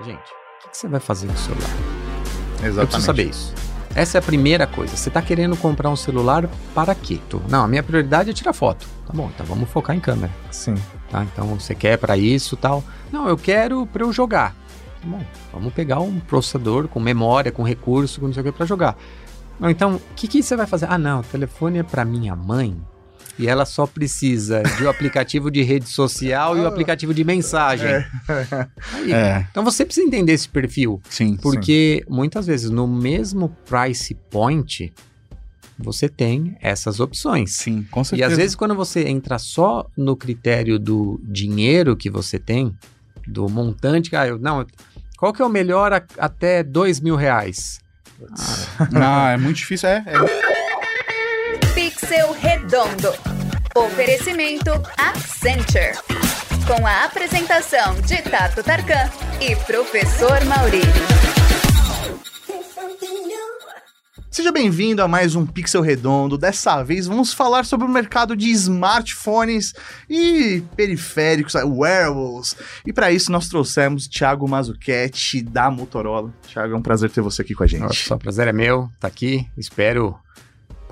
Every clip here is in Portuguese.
Gente, o que você vai fazer no celular? Exatamente. Eu preciso saber isso. Essa é a primeira coisa. Você está querendo comprar um celular para quê? Tu? Não, a minha prioridade é tirar foto. Tá bom, então vamos focar em câmera. Sim. Tá? Então você quer para isso tal. Não, eu quero para eu jogar. Tá bom, vamos pegar um processador com memória, com recurso, com não sei o que para jogar. Não, então, o que, que você vai fazer? Ah, não, o telefone é para minha mãe e ela só precisa de um aplicativo de rede social e o um aplicativo de mensagem. É. Aí, é. Então você precisa entender esse perfil. Sim. Porque sim. muitas vezes no mesmo price point você tem essas opções. Sim, com certeza. E às vezes quando você entra só no critério do dinheiro que você tem, do montante, ah, eu, não, qual que é o melhor a, até dois mil reais? Ah, é muito difícil, é. é. Pixel Redondo. Oferecimento Accenture. Com a apresentação de Tato Tarkan e Professor Mauri. Seja bem-vindo a mais um Pixel Redondo. Dessa vez vamos falar sobre o mercado de smartphones e periféricos, wearables. E para isso nós trouxemos Thiago Mazuchetti da Motorola. Thiago, é um prazer ter você aqui com a gente. Nossa, o prazer é meu, tá aqui. Espero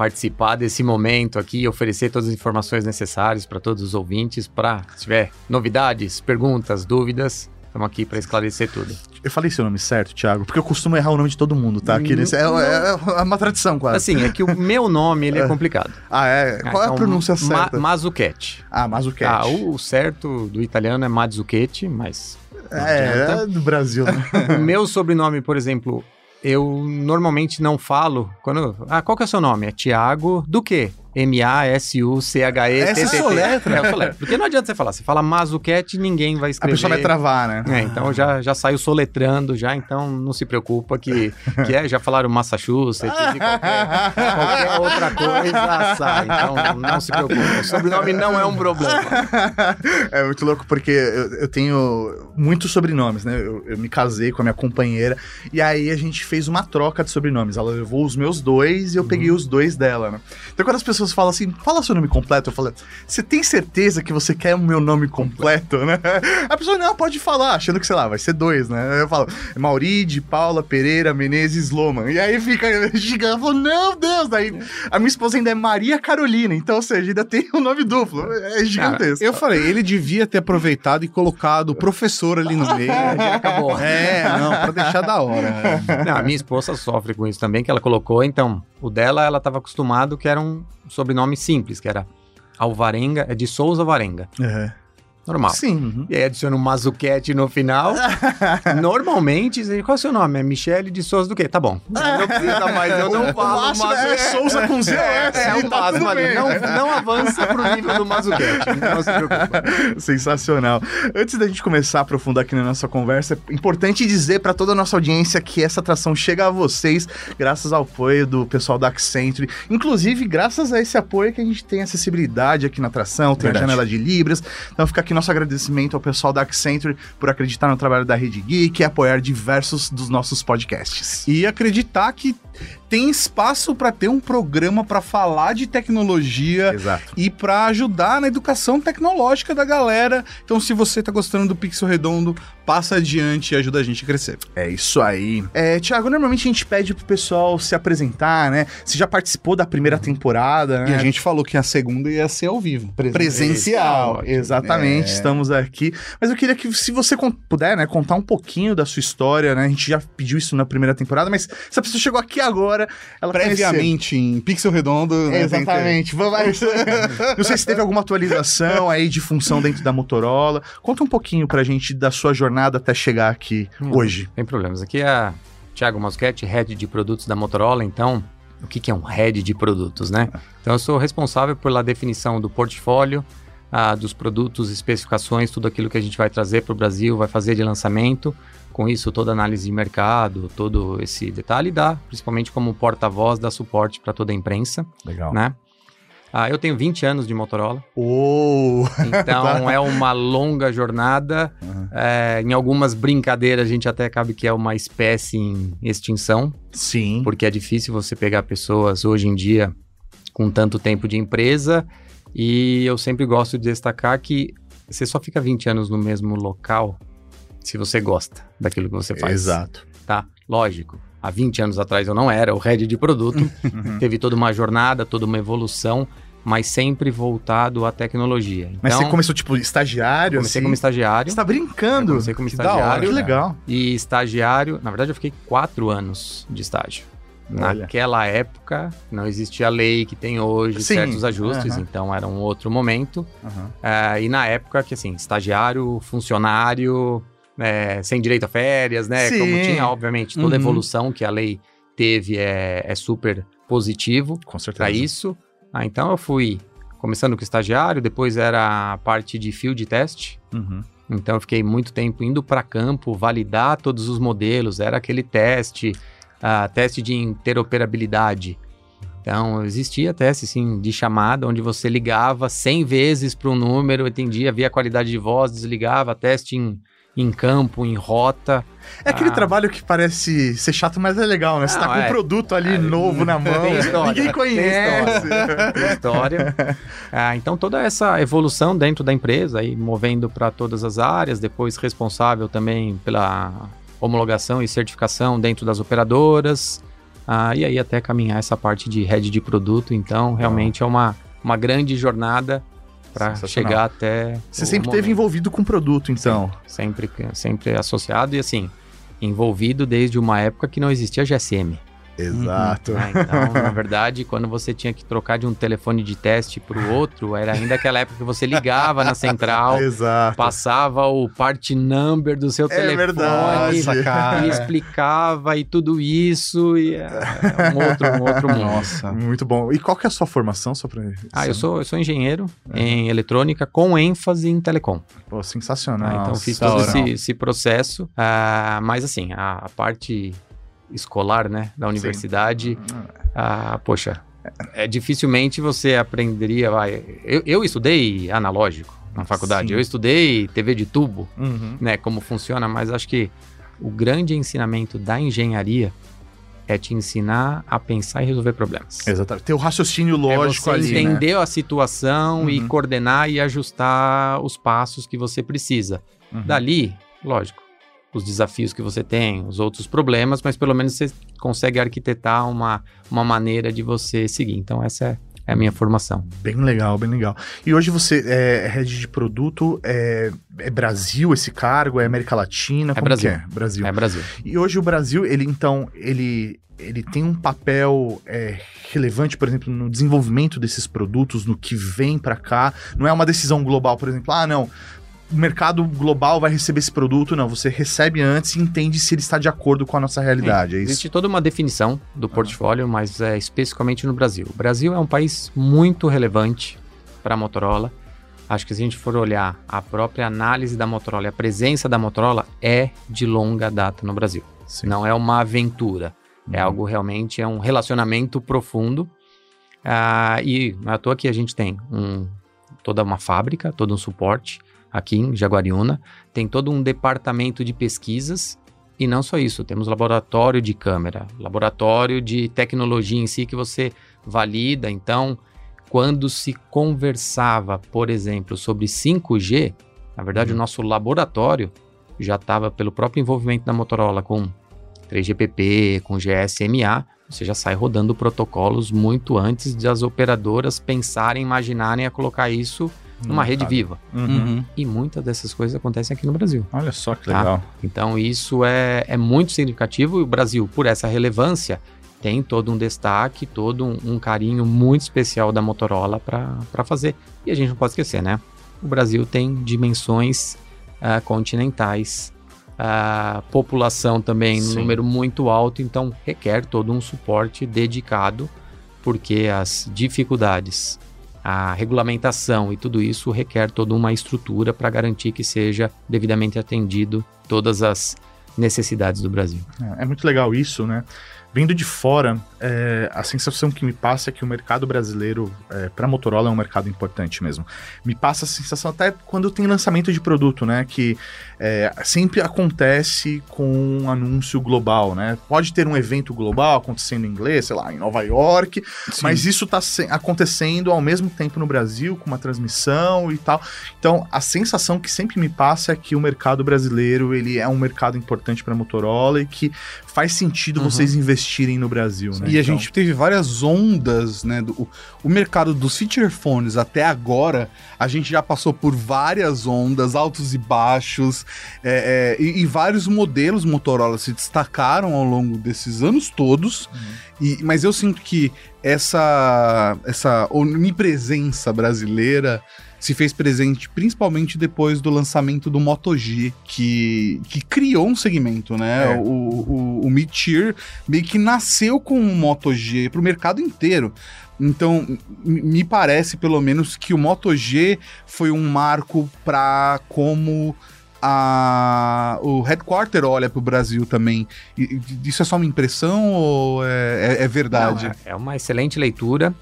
participar desse momento aqui, oferecer todas as informações necessárias para todos os ouvintes, para se tiver novidades, perguntas, dúvidas, estamos aqui para esclarecer tudo. Eu falei seu nome certo, Thiago, porque eu costumo errar o nome de todo mundo, tá? Aqui nesse, é, é, é, uma tradição quase. Assim, é que o meu nome ele é, é. complicado. Ah, é? Qual é a então, pronúncia certa? Ma Mazuchetti. Ah, Mazuchetti. Ah, o certo do italiano é Mazzucchetti, mas... É, é do Brasil, né? o meu sobrenome, por exemplo, eu normalmente não falo. Quando, ah, qual que é o seu nome? É Tiago do quê? M-A-S-U-C-H-E. Essa é soletra. É, soletra. Porque não adianta você falar. Você fala Mazuquete, ninguém vai escrever. A pessoa vai travar, né? É, então já, já saiu soletrando já, então não se preocupa que, que é, já falaram Massachusetts e qualquer, qualquer outra coisa sai. Então não se preocupe. O sobrenome não é um problema. É muito louco porque eu, eu tenho muitos sobrenomes, né? Eu, eu me casei com a minha companheira e aí a gente fez uma troca de sobrenomes. Ela levou os meus dois e eu peguei uhum. os dois dela, né? Então quando as pessoas pessoas falam assim, fala seu nome completo. Eu falo, você tem certeza que você quer o meu nome completo, né? A pessoa, não, pode falar, achando que, sei lá, vai ser dois, né? Eu falo, Mauri, de Paula, Pereira, Menezes, Loman. E aí fica gigante, eu falo, não, Deus, daí a minha esposa ainda é Maria Carolina, então, ou seja, ainda tem um nome duplo. É gigantesco. Cara, eu falei, ele devia ter aproveitado e colocado o professor ali no meio. já acabou. É, não, pra deixar da hora. Não, a minha esposa sofre com isso também, que ela colocou, então, o dela, ela estava acostumado que era um sobrenome simples, que era Alvarenga, é de Souza Alvarenga. Uhum normal. Sim. Uhum. E aí adiciona um Mazuquete no final. Normalmente, qual é o seu nome? É Michele de Souza do quê? Tá bom. Não precisa mais, eu não falo Mazu... é Souza com Z. É, é, é o tá máximo ali. Não, não avança pro nível do Mazuquete. Não se preocupa. Sensacional. Antes da gente começar a aprofundar aqui na nossa conversa, é importante dizer para toda a nossa audiência que essa atração chega a vocês graças ao apoio do pessoal da Accenture. Inclusive, graças a esse apoio que a gente tem acessibilidade aqui na atração, tem Verdade. a janela de Libras. Então fica aqui nosso agradecimento ao pessoal da Accenture por acreditar no trabalho da Rede Geek e apoiar diversos dos nossos podcasts. E acreditar que tem espaço para ter um programa para falar de tecnologia Exato. e para ajudar na educação tecnológica da galera. Então, se você está gostando do Pixel Redondo, passa adiante e ajuda a gente a crescer. É isso aí. É, Tiago, normalmente a gente pede pro pessoal se apresentar, né? Você já participou da primeira temporada, né? E a gente falou que a segunda ia ser ao vivo. Presencial. Exatamente, é. estamos aqui. Mas eu queria que, se você puder, né, contar um pouquinho da sua história, né? A gente já pediu isso na primeira temporada, mas se a pessoa chegou aqui agora, agora. Ela Previamente conheceu. em Pixel Redondo. Né, Exatamente. Vamos Não sei se teve alguma atualização aí de função dentro da Motorola. Conta um pouquinho pra gente da sua jornada até chegar aqui hum, hoje. Tem problemas. Aqui é Thiago Moschetti, head de produtos da Motorola. Então, o que, que é um head de produtos, né? Então, eu sou responsável pela definição do portfólio, ah, dos produtos, especificações, tudo aquilo que a gente vai trazer para o Brasil, vai fazer de lançamento com isso toda análise de mercado, todo esse detalhe dá, principalmente como porta-voz, dá suporte para toda a imprensa. Legal. Né? Ah, eu tenho 20 anos de Motorola. Oh! Então é uma longa jornada. Uhum. É, em algumas brincadeiras a gente até cabe que é uma espécie em extinção. Sim. Porque é difícil você pegar pessoas hoje em dia com tanto tempo de empresa. E eu sempre gosto de destacar que você só fica 20 anos no mesmo local se você gosta daquilo que você faz. Exato. Tá? Lógico. Há 20 anos atrás eu não era o head de produto. Uhum. Teve toda uma jornada, toda uma evolução, mas sempre voltado à tecnologia. Então, Mas você começou, tipo, estagiário? comecei assim? como estagiário. Você tá brincando? Eu comecei como que da hora, estagiário, Que legal. E estagiário, na verdade eu fiquei quatro anos de estágio. Olha. Naquela época não existia a lei que tem hoje, Sim, certos ajustes, aham. então era um outro momento. Aham. Ah, e na época que assim, estagiário, funcionário, né, sem direito a férias, né? Sim. Como tinha, obviamente, toda a Uhum. evolução que a lei teve é, é super positivo Com certeza. para isso. Ah, então eu fui começando com estagiário, depois era a parte de field test. Uhum. Então eu fiquei muito tempo indo para campo, validar todos os modelos, era aquele teste, ah, teste de interoperabilidade. Então existia teste sim de chamada onde você ligava 100 vezes para um número, atendia, via a qualidade de voz, desligava, teste em, em campo, em rota. É aquele Ah. trabalho que parece ser chato, mas é legal, né? Você Não, tá com um é. produto ali É, novo na mão, história, ninguém conhece. Tem história. Ah, então toda essa evolução dentro da empresa, aí movendo para todas as áreas, depois responsável também pela homologação e certificação dentro das operadoras, ah, e aí até caminhar essa parte de head de produto. Então realmente é uma, uma grande jornada para chegar até. Você o sempre esteve momento. envolvido com produto, então. sempre sempre associado e assim envolvido desde uma época que não existia GSM. Exato. né? Então, na verdade, quando você tinha que trocar de um telefone de teste para o outro, era ainda aquela época que você ligava na central, Exato. passava o part number do seu É telefone verdade. E explicava e tudo isso e é um outro, um outro mundo. Nossa. Muito bom. E qual que é a sua formação, só pra... Ah, eu sou, eu sou engenheiro em eletrônica com ênfase em telecom. Pô, sensacional. Ah, então fiz todo esse, esse processo. Ah, mas assim, a, a parte escolar, né, da universidade, ah, poxa, é, dificilmente você aprenderia. Vai, eu, eu estudei analógico na faculdade, Sim. eu estudei TV de tubo, Uhum. né, como funciona, mas acho que o grande ensinamento da engenharia é te ensinar a pensar e resolver problemas. Exatamente. Ter o raciocínio lógico é você ali, né? entender a situação e Uhum. coordenar e ajustar os passos que você precisa. Uhum. Dali, lógico, os desafios que você tem, os outros problemas, mas pelo menos você consegue arquitetar uma, uma maneira de você seguir. Então, essa é, é a minha formação. Bem legal, bem legal. E hoje você é head de produto, é, é Brasil esse cargo, é América Latina? como Brasil. é? Brasil. É Brasil. E hoje o Brasil, ele então, ele, ele tem um papel é, relevante, por exemplo, no desenvolvimento desses produtos, no que vem pra cá. Não é uma decisão global, por exemplo, ah, não, o mercado global vai receber esse produto, não. Você recebe antes e entende se ele está de acordo com a nossa realidade, é? Existe toda uma definição do portfólio, mas é especificamente no Brasil. O Brasil é um país muito relevante para a Motorola. Acho que se a gente for olhar a própria análise da Motorola, e a presença da Motorola é de longa data no Brasil. Sim. Não é uma aventura. É Uhum. algo realmente, é um relacionamento profundo. Ah, e não é à toa que a gente tem um, toda uma fábrica, todo um suporte aqui em Jaguariúna. Tem todo um departamento de pesquisas. E não só isso, temos laboratório de câmera, laboratório de tecnologia em si que você valida. Então, quando se conversava, por exemplo, sobre 5G, na verdade, o nosso laboratório já estava pelo próprio envolvimento da Motorola com 3GPP, com GSMA, você já sai rodando protocolos muito antes de as operadoras pensarem, imaginarem a colocar isso numa rede viva. Uhum. Uhum. E muitas dessas coisas acontecem aqui no Brasil. Olha só que Tá. legal. Então isso é, é muito significativo e o Brasil, por essa relevância, tem todo um destaque, todo um, um carinho muito especial da Motorola para fazer. E a gente não pode esquecer, né? O Brasil tem dimensões ah, continentais, ah, população também, Sim. um número muito alto, então requer todo um suporte dedicado, porque as dificuldades, a regulamentação e tudo isso requer toda uma estrutura para garantir que seja devidamente atendido todas as necessidades do Brasil. É, é muito legal isso, né? Vindo de fora, é, a sensação que me passa é que o mercado brasileiro, é, para Motorola, é um mercado importante mesmo. Me passa a sensação até quando tem lançamento de produto, né? Que é, sempre acontece com um anúncio global, né? Pode ter um evento global acontecendo em inglês, sei lá, em Nova York, Sim. mas isso está acontecendo ao mesmo tempo no Brasil, com uma transmissão e tal. Então, a sensação que sempre me passa é que o mercado brasileiro ele é um mercado importante para Motorola e que faz sentido Uhum. vocês investirem no Brasil, né? E a Então, gente teve várias ondas, né? Do, o, mercado dos feature phones até agora, a gente já passou por várias ondas, altos e baixos, é, é, e, e vários modelos Motorola se destacaram ao longo desses anos todos. E, mas eu sinto que essa, essa onipresença brasileira se fez presente principalmente depois do lançamento do Moto G, que, que criou um segmento, né? É. O, o, o Mid-Tier meio que nasceu com o Moto G para o mercado inteiro. Então, me parece, pelo menos, que o Moto G foi um marco para como a, o headquarter olha para o Brasil também. Isso é só uma impressão ou é, é- é verdade? Não, é, é uma excelente leitura.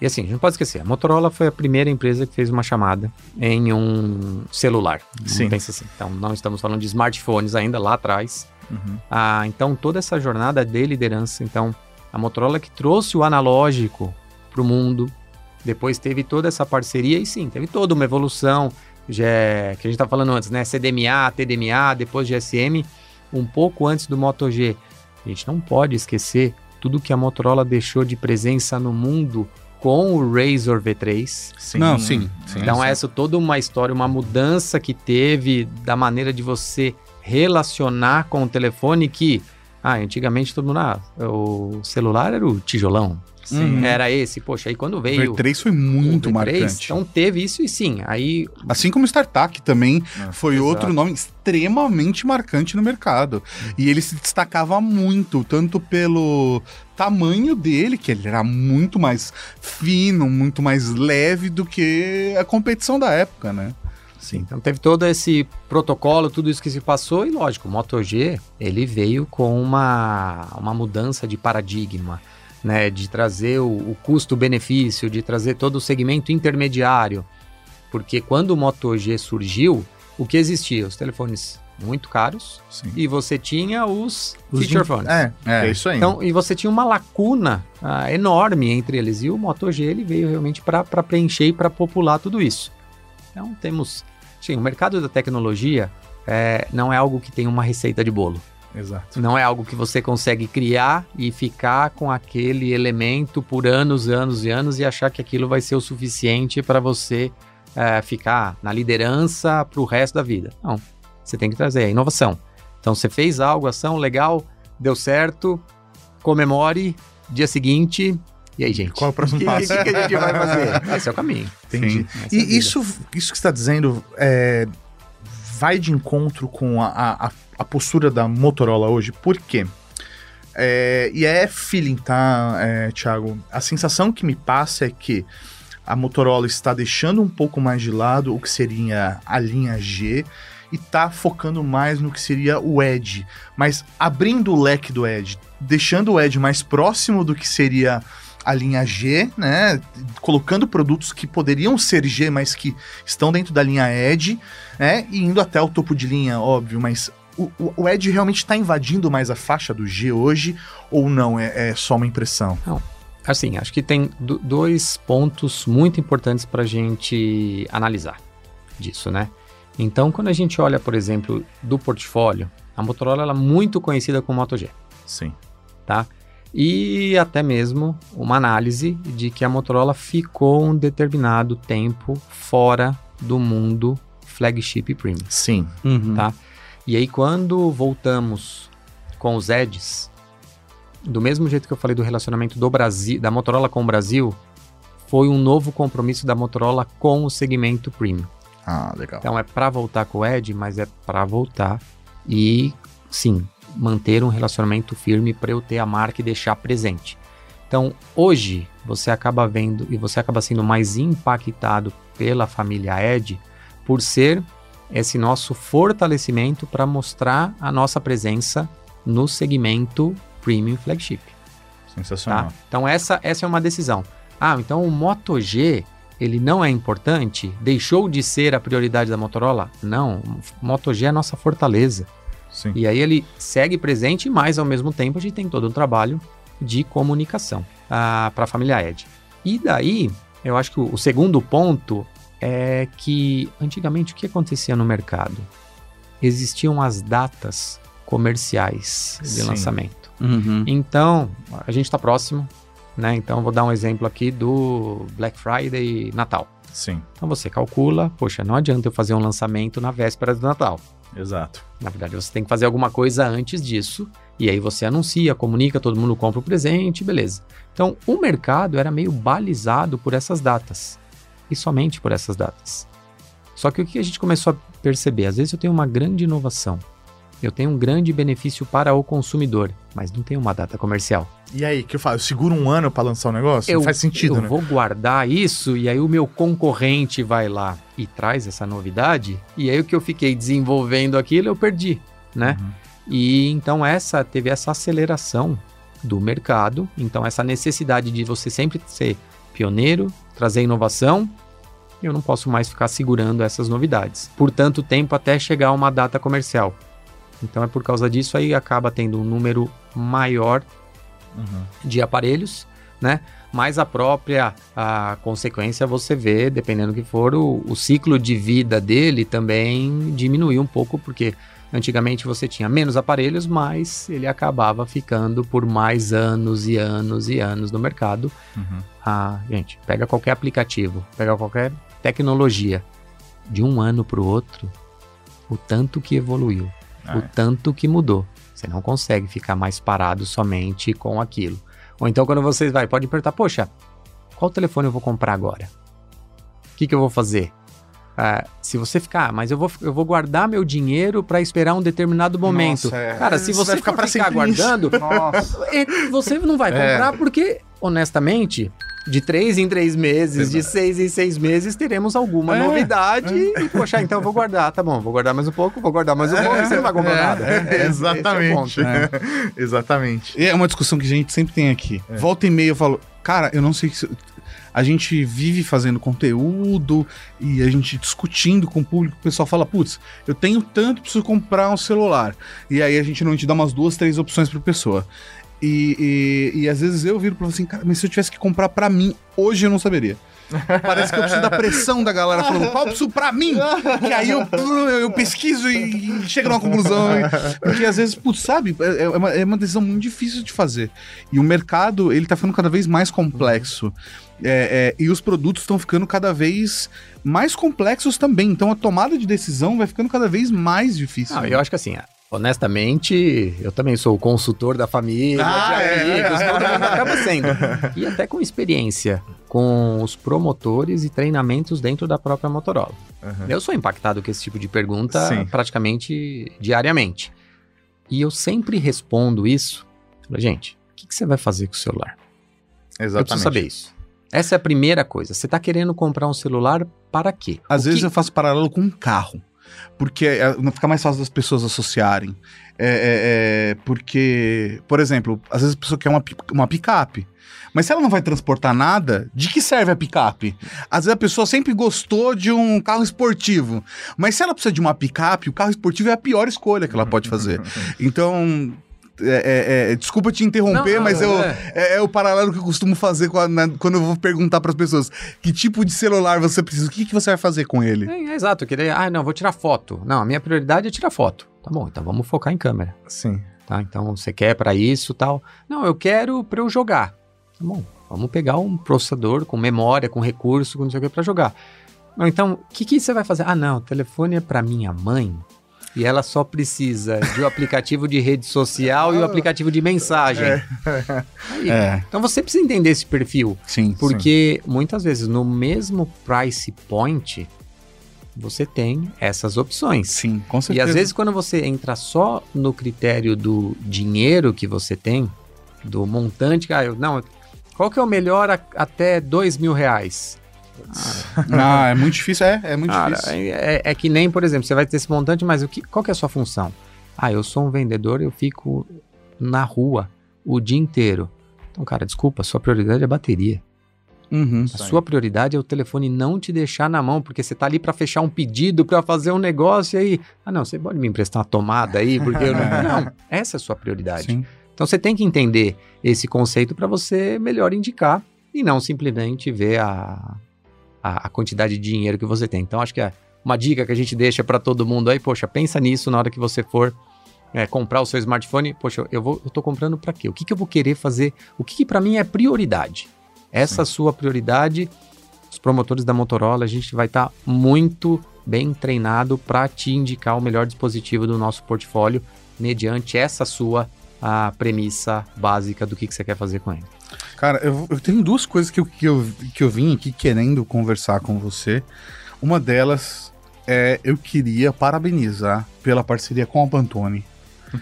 E assim, a gente não pode esquecer, a Motorola foi a primeira empresa que fez uma chamada em um celular. Sim. Pensa assim. Então, não estamos falando de smartphones ainda lá atrás. Uhum. Ah, então, toda essa jornada de liderança, então, a Motorola que trouxe o analógico para o mundo, depois teve toda essa parceria e sim, teve toda uma evolução, já é- que a gente estava falando antes, né? CDMA, TDMA, depois GSM, um pouco antes do Moto G. A gente não pode esquecer tudo que a Motorola deixou de presença no mundo com o Razor V3. Sim. Não, sim, sim. Então, essa toda uma história, uma mudança que teve da maneira de você relacionar com o telefone que, ah, antigamente todo mundo, ah, o celular era o tijolão, Sim. era esse, poxa, aí quando O veio V3 foi muito o V3, marcante. então teve isso e sim, aí Assim como o StarTAC também É, foi exato. outro nome extremamente marcante no mercado. E ele se destacava muito, tanto pelo tamanho dele, que ele era muito mais fino, muito mais leve do que a competição da época, né? Sim, então teve todo esse protocolo, tudo isso que se passou, e lógico, o Moto G, ele veio com uma, uma mudança de paradigma, né, de trazer o, o custo-benefício, de trazer todo o segmento intermediário, porque quando o Moto G surgiu, o que existia? Os telefones muito caros, Sim. e você tinha os, Os feature phones. É, é, É. isso aí. Então, e você tinha uma lacuna ah, enorme entre eles. E o Moto G ele veio realmente para preencher e para popular tudo isso. Então, temos. Sim, o mercado da tecnologia é, não é algo que tem uma receita de bolo. Exato. Não é algo que você consegue criar e ficar com aquele elemento por anos, anos e anos e achar que aquilo vai ser o suficiente para você é, ficar na liderança para o resto da vida. Não. Você tem que trazer a inovação. Então, você fez algo, ação legal, deu certo, comemore, dia seguinte. E aí, gente? Qual é o próximo que, passo? que, que a gente vai fazer? Esse é o caminho. Entendi. É a E vida. isso, isso que você está dizendo é, vai de encontro com a, a, a postura da Motorola hoje. Por quê? É, e é feeling, tá, é, Thiago? A sensação que me passa é que a Motorola está deixando um pouco mais de lado o que seria a linha G e tá focando mais no que seria o Edge, mas abrindo o leque do Edge, deixando o Edge mais próximo do que seria a linha G, né? Colocando produtos que poderiam ser G, mas que estão dentro da linha Edge, né? E indo até o topo de linha, óbvio, mas o, o- o realmente está invadindo mais a faixa do G hoje ou não? É, é só uma impressão? Assim, acho que tem do- dois pontos muito importantes para a gente analisar disso, né? Então, quando a gente olha, por exemplo, do portfólio, a Motorola ela é muito conhecida como Moto G, Sim. tá? E até mesmo uma análise de que a Motorola ficou um determinado tempo fora do mundo flagship premium. Sim. Uhum. Tá. E aí, quando voltamos com os Edges, do mesmo jeito que eu falei do relacionamento do Brasil, da Motorola com o Brasil, foi um novo compromisso da Motorola com o segmento premium. Ah, legal. Então é para voltar com o Edge, mas é para voltar e sim, manter um relacionamento firme para eu ter a marca e deixar presente. Então, hoje você acaba vendo e você acaba sendo mais impactado pela família Edge por ser esse nosso fortalecimento para mostrar a nossa presença no segmento premium flagship. Sensacional. Tá? Então essa, essa é uma decisão. Ah, então o Moto G ele não é importante? Deixou de ser a prioridade da Motorola? Não, Moto G é a nossa fortaleza. Sim. E aí ele segue presente, mas ao mesmo tempo a gente tem todo um trabalho de comunicação para a família Ed. E daí, eu acho que o, o segundo ponto é que antigamente o que acontecia no mercado? Existiam as datas comerciais de Sim. lançamento. Uhum. Então, a gente está próximo, né? Então, vou dar um exemplo aqui do Black Friday e Natal. Sim, Então, você calcula, poxa, não adianta eu fazer um lançamento na véspera do Natal. exato. Na verdade, você tem que fazer alguma coisa antes disso, e aí você anuncia, comunica, todo mundo compra o presente, beleza. Então, o mercado era meio balizado por essas datas, e somente por essas datas. Só que o que a gente começou a perceber? Às vezes eu tenho uma grande inovação, eu tenho um grande benefício para o consumidor, mas não tem uma data comercial. E aí, que eu faço? Eu seguro um ano pra lançar o negócio? Não faz sentido, eu né? vou guardar isso e aí o meu concorrente vai lá e traz essa novidade e aí o que eu fiquei desenvolvendo aquilo eu perdi, né? Uhum. E então essa teve essa aceleração do mercado, então essa necessidade de você sempre ser pioneiro, trazer inovação, eu não posso mais ficar segurando essas novidades por tanto tempo até chegar a uma data comercial. Então é por causa disso aí acaba tendo um número maior Uhum. de aparelhos, né? Mas a própria a consequência você vê, dependendo do que for, o, o ciclo de vida dele também diminuiu um pouco, porque antigamente você tinha menos aparelhos, mas ele acabava ficando por mais anos e anos e anos no mercado. Uhum. Ah, gente, pega qualquer aplicativo, pega qualquer tecnologia, de um ano para o outro, o tanto que evoluiu, o É. tanto que mudou. Você não consegue ficar mais parado somente com aquilo. Ou então quando você vai, pode perguntar, poxa, qual telefone eu vou comprar agora? O que, que eu vou fazer? Ah, se você ficar, "Ah, mas eu vou, eu vou guardar meu dinheiro para esperar um determinado momento. Nossa, é. Cara, se Você você ficar ficar guardando, é, você não vai É. comprar porque, honestamente, de três em três meses, de seis em seis meses, teremos alguma É, novidade. E, poxa, então eu vou guardar, tá bom, vou guardar mais um pouco, vou guardar mais um pouco, e você não vai comprar É, nada. É, é o exatamente. ponto. exatamente. E É uma discussão que a gente sempre tem aqui. É. Volta e meia eu falo, cara, eu não sei se. A gente vive fazendo conteúdo e a gente discutindo com o público, o pessoal fala, putz, eu tenho tanto, preciso comprar um celular. E aí a gente não te dá umas duas, três opções pra pessoa. E, e, e às vezes eu viro pra assim, cara, mas se eu tivesse que comprar pra mim, hoje eu não saberia. Parece que eu preciso da pressão da galera falando, qual preciso pra mim? Que aí eu, eu pesquiso e, chego numa conclusão. Porque às vezes, putz, sabe, é, é uma, é uma decisão muito difícil de fazer. E o mercado, ele tá ficando cada vez mais complexo. É, é, e os produtos estão ficando cada vez mais complexos também. Então a tomada de decisão vai ficando cada vez mais difícil. Não, eu acho que assim, honestamente, eu também sou o consultor da família, Ah, de é. amigos, todo mundo acaba sendo. E até com experiência com os promotores e treinamentos dentro da própria Motorola. Uhum. Eu sou impactado com esse tipo de pergunta Sim. praticamente diariamente. E eu sempre respondo isso. Gente, o que, que você vai fazer com o celular? Eu preciso Exatamente. saber isso. Essa é a primeira coisa. Você está querendo comprar um celular para quê? Às O vezes que- eu faço paralelo com um carro. Porque é, não fica mais fácil das pessoas associarem. É, é, é, porque, por exemplo, às vezes a pessoa quer uma, uma picape. Mas se ela não vai transportar nada, de que serve a picape? Às vezes a pessoa sempre gostou de um carro esportivo. Mas se ela precisa de uma picape, o carro esportivo é a pior escolha que ela pode fazer. Então. É- é- é, desculpa te interromper, Não, mas eu, é. é, é o paralelo que eu costumo fazer com a- na- quando eu vou perguntar para as pessoas que tipo de celular você precisa, o que, que você vai fazer com ele? É, é exato, eu queria, ah, não, vou tirar foto. Não, a minha prioridade é tirar foto. Tá bom, então vamos focar em câmera, Sim. tá? Então você quer pra isso, tal. Não, eu quero pra eu jogar. Tá bom, vamos pegar um processador com memória, com recurso, com não sei o que pra jogar. Não, então, o que que você vai fazer? Ah, não, o telefone é pra minha mãe. E ela só precisa de um aplicativo de rede social e o aplicativo de mensagem. Aí, É, Então você precisa entender esse perfil. sim. Porque muitas vezes no mesmo price point você tem essas opções. Sim, com E certeza. às vezes quando você entra só no critério do dinheiro que você tem, do montante, ah, eu, não, qual que é o melhor a- até dois mil reais? Ah, é muito difícil, é, é muito Cara, difícil. é, é que nem, por exemplo, você vai ter esse montante, mas o que, qual que é a sua função? Ah, eu sou um vendedor, eu fico na rua o dia inteiro. Então, cara, desculpa, sua prioridade é a bateria. Uhum. A sua prioridade é o telefone não te deixar na mão, porque você tá ali para fechar um pedido, para fazer um negócio e aí, ah não, você pode me emprestar uma tomada aí, porque eu não, não, essa é a sua prioridade. Sim. Então você tem que entender esse conceito para você melhor indicar e não simplesmente ver a, a, a quantidade de dinheiro que você tem. Então acho que é uma dica que a gente deixa para todo mundo aí, poxa, pensa nisso na hora que você for é, comprar o seu smartphone. Poxa, eu vou, eu tô comprando para quê? O que, que eu vou querer fazer? O que, que para mim é prioridade? Essa sua prioridade, os promotores da Motorola, a gente vai estar muito bem treinado para te indicar o melhor dispositivo do nosso portfólio mediante essa sua a premissa básica do que, que você quer fazer com ele. Cara, eu, eu tenho duas coisas que eu, que, eu, que eu vim aqui querendo conversar com você. Uma delas é eu queria parabenizar pela parceria com a Pantone.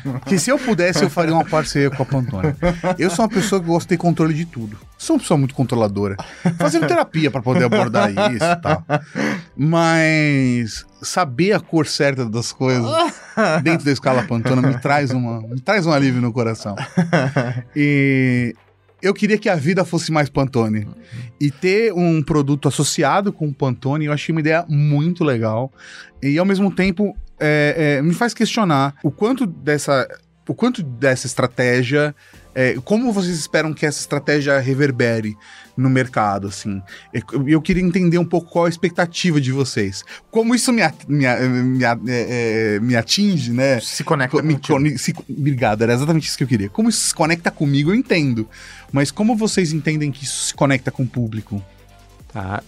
Porque se eu pudesse, eu faria uma parceria com a Pantone. Eu sou uma pessoa que gosta de ter controle de tudo. Sou uma pessoa muito controladora. Fazendo terapia para poder abordar isso e tal. Mas saber a cor certa das coisas dentro da escala Pantone me traz, uma, me traz um alívio no coração. E eu queria que a vida fosse mais Pantone. E ter um produto associado com o Pantone, eu achei uma ideia muito legal. E ao mesmo tempo, é, é, me faz questionar o quanto dessa, o quanto dessa estratégia, é, como vocês esperam que essa estratégia reverbere no mercado, assim. Eu, eu queria entender um pouco qual a expectativa de vocês. Como isso me, a- me, me, é, é, me atinge, né? Se conecta me, se- Obrigado, era exatamente isso que eu queria. Como isso se conecta comigo, eu entendo. Mas como vocês entendem que isso se conecta com o público? Tá?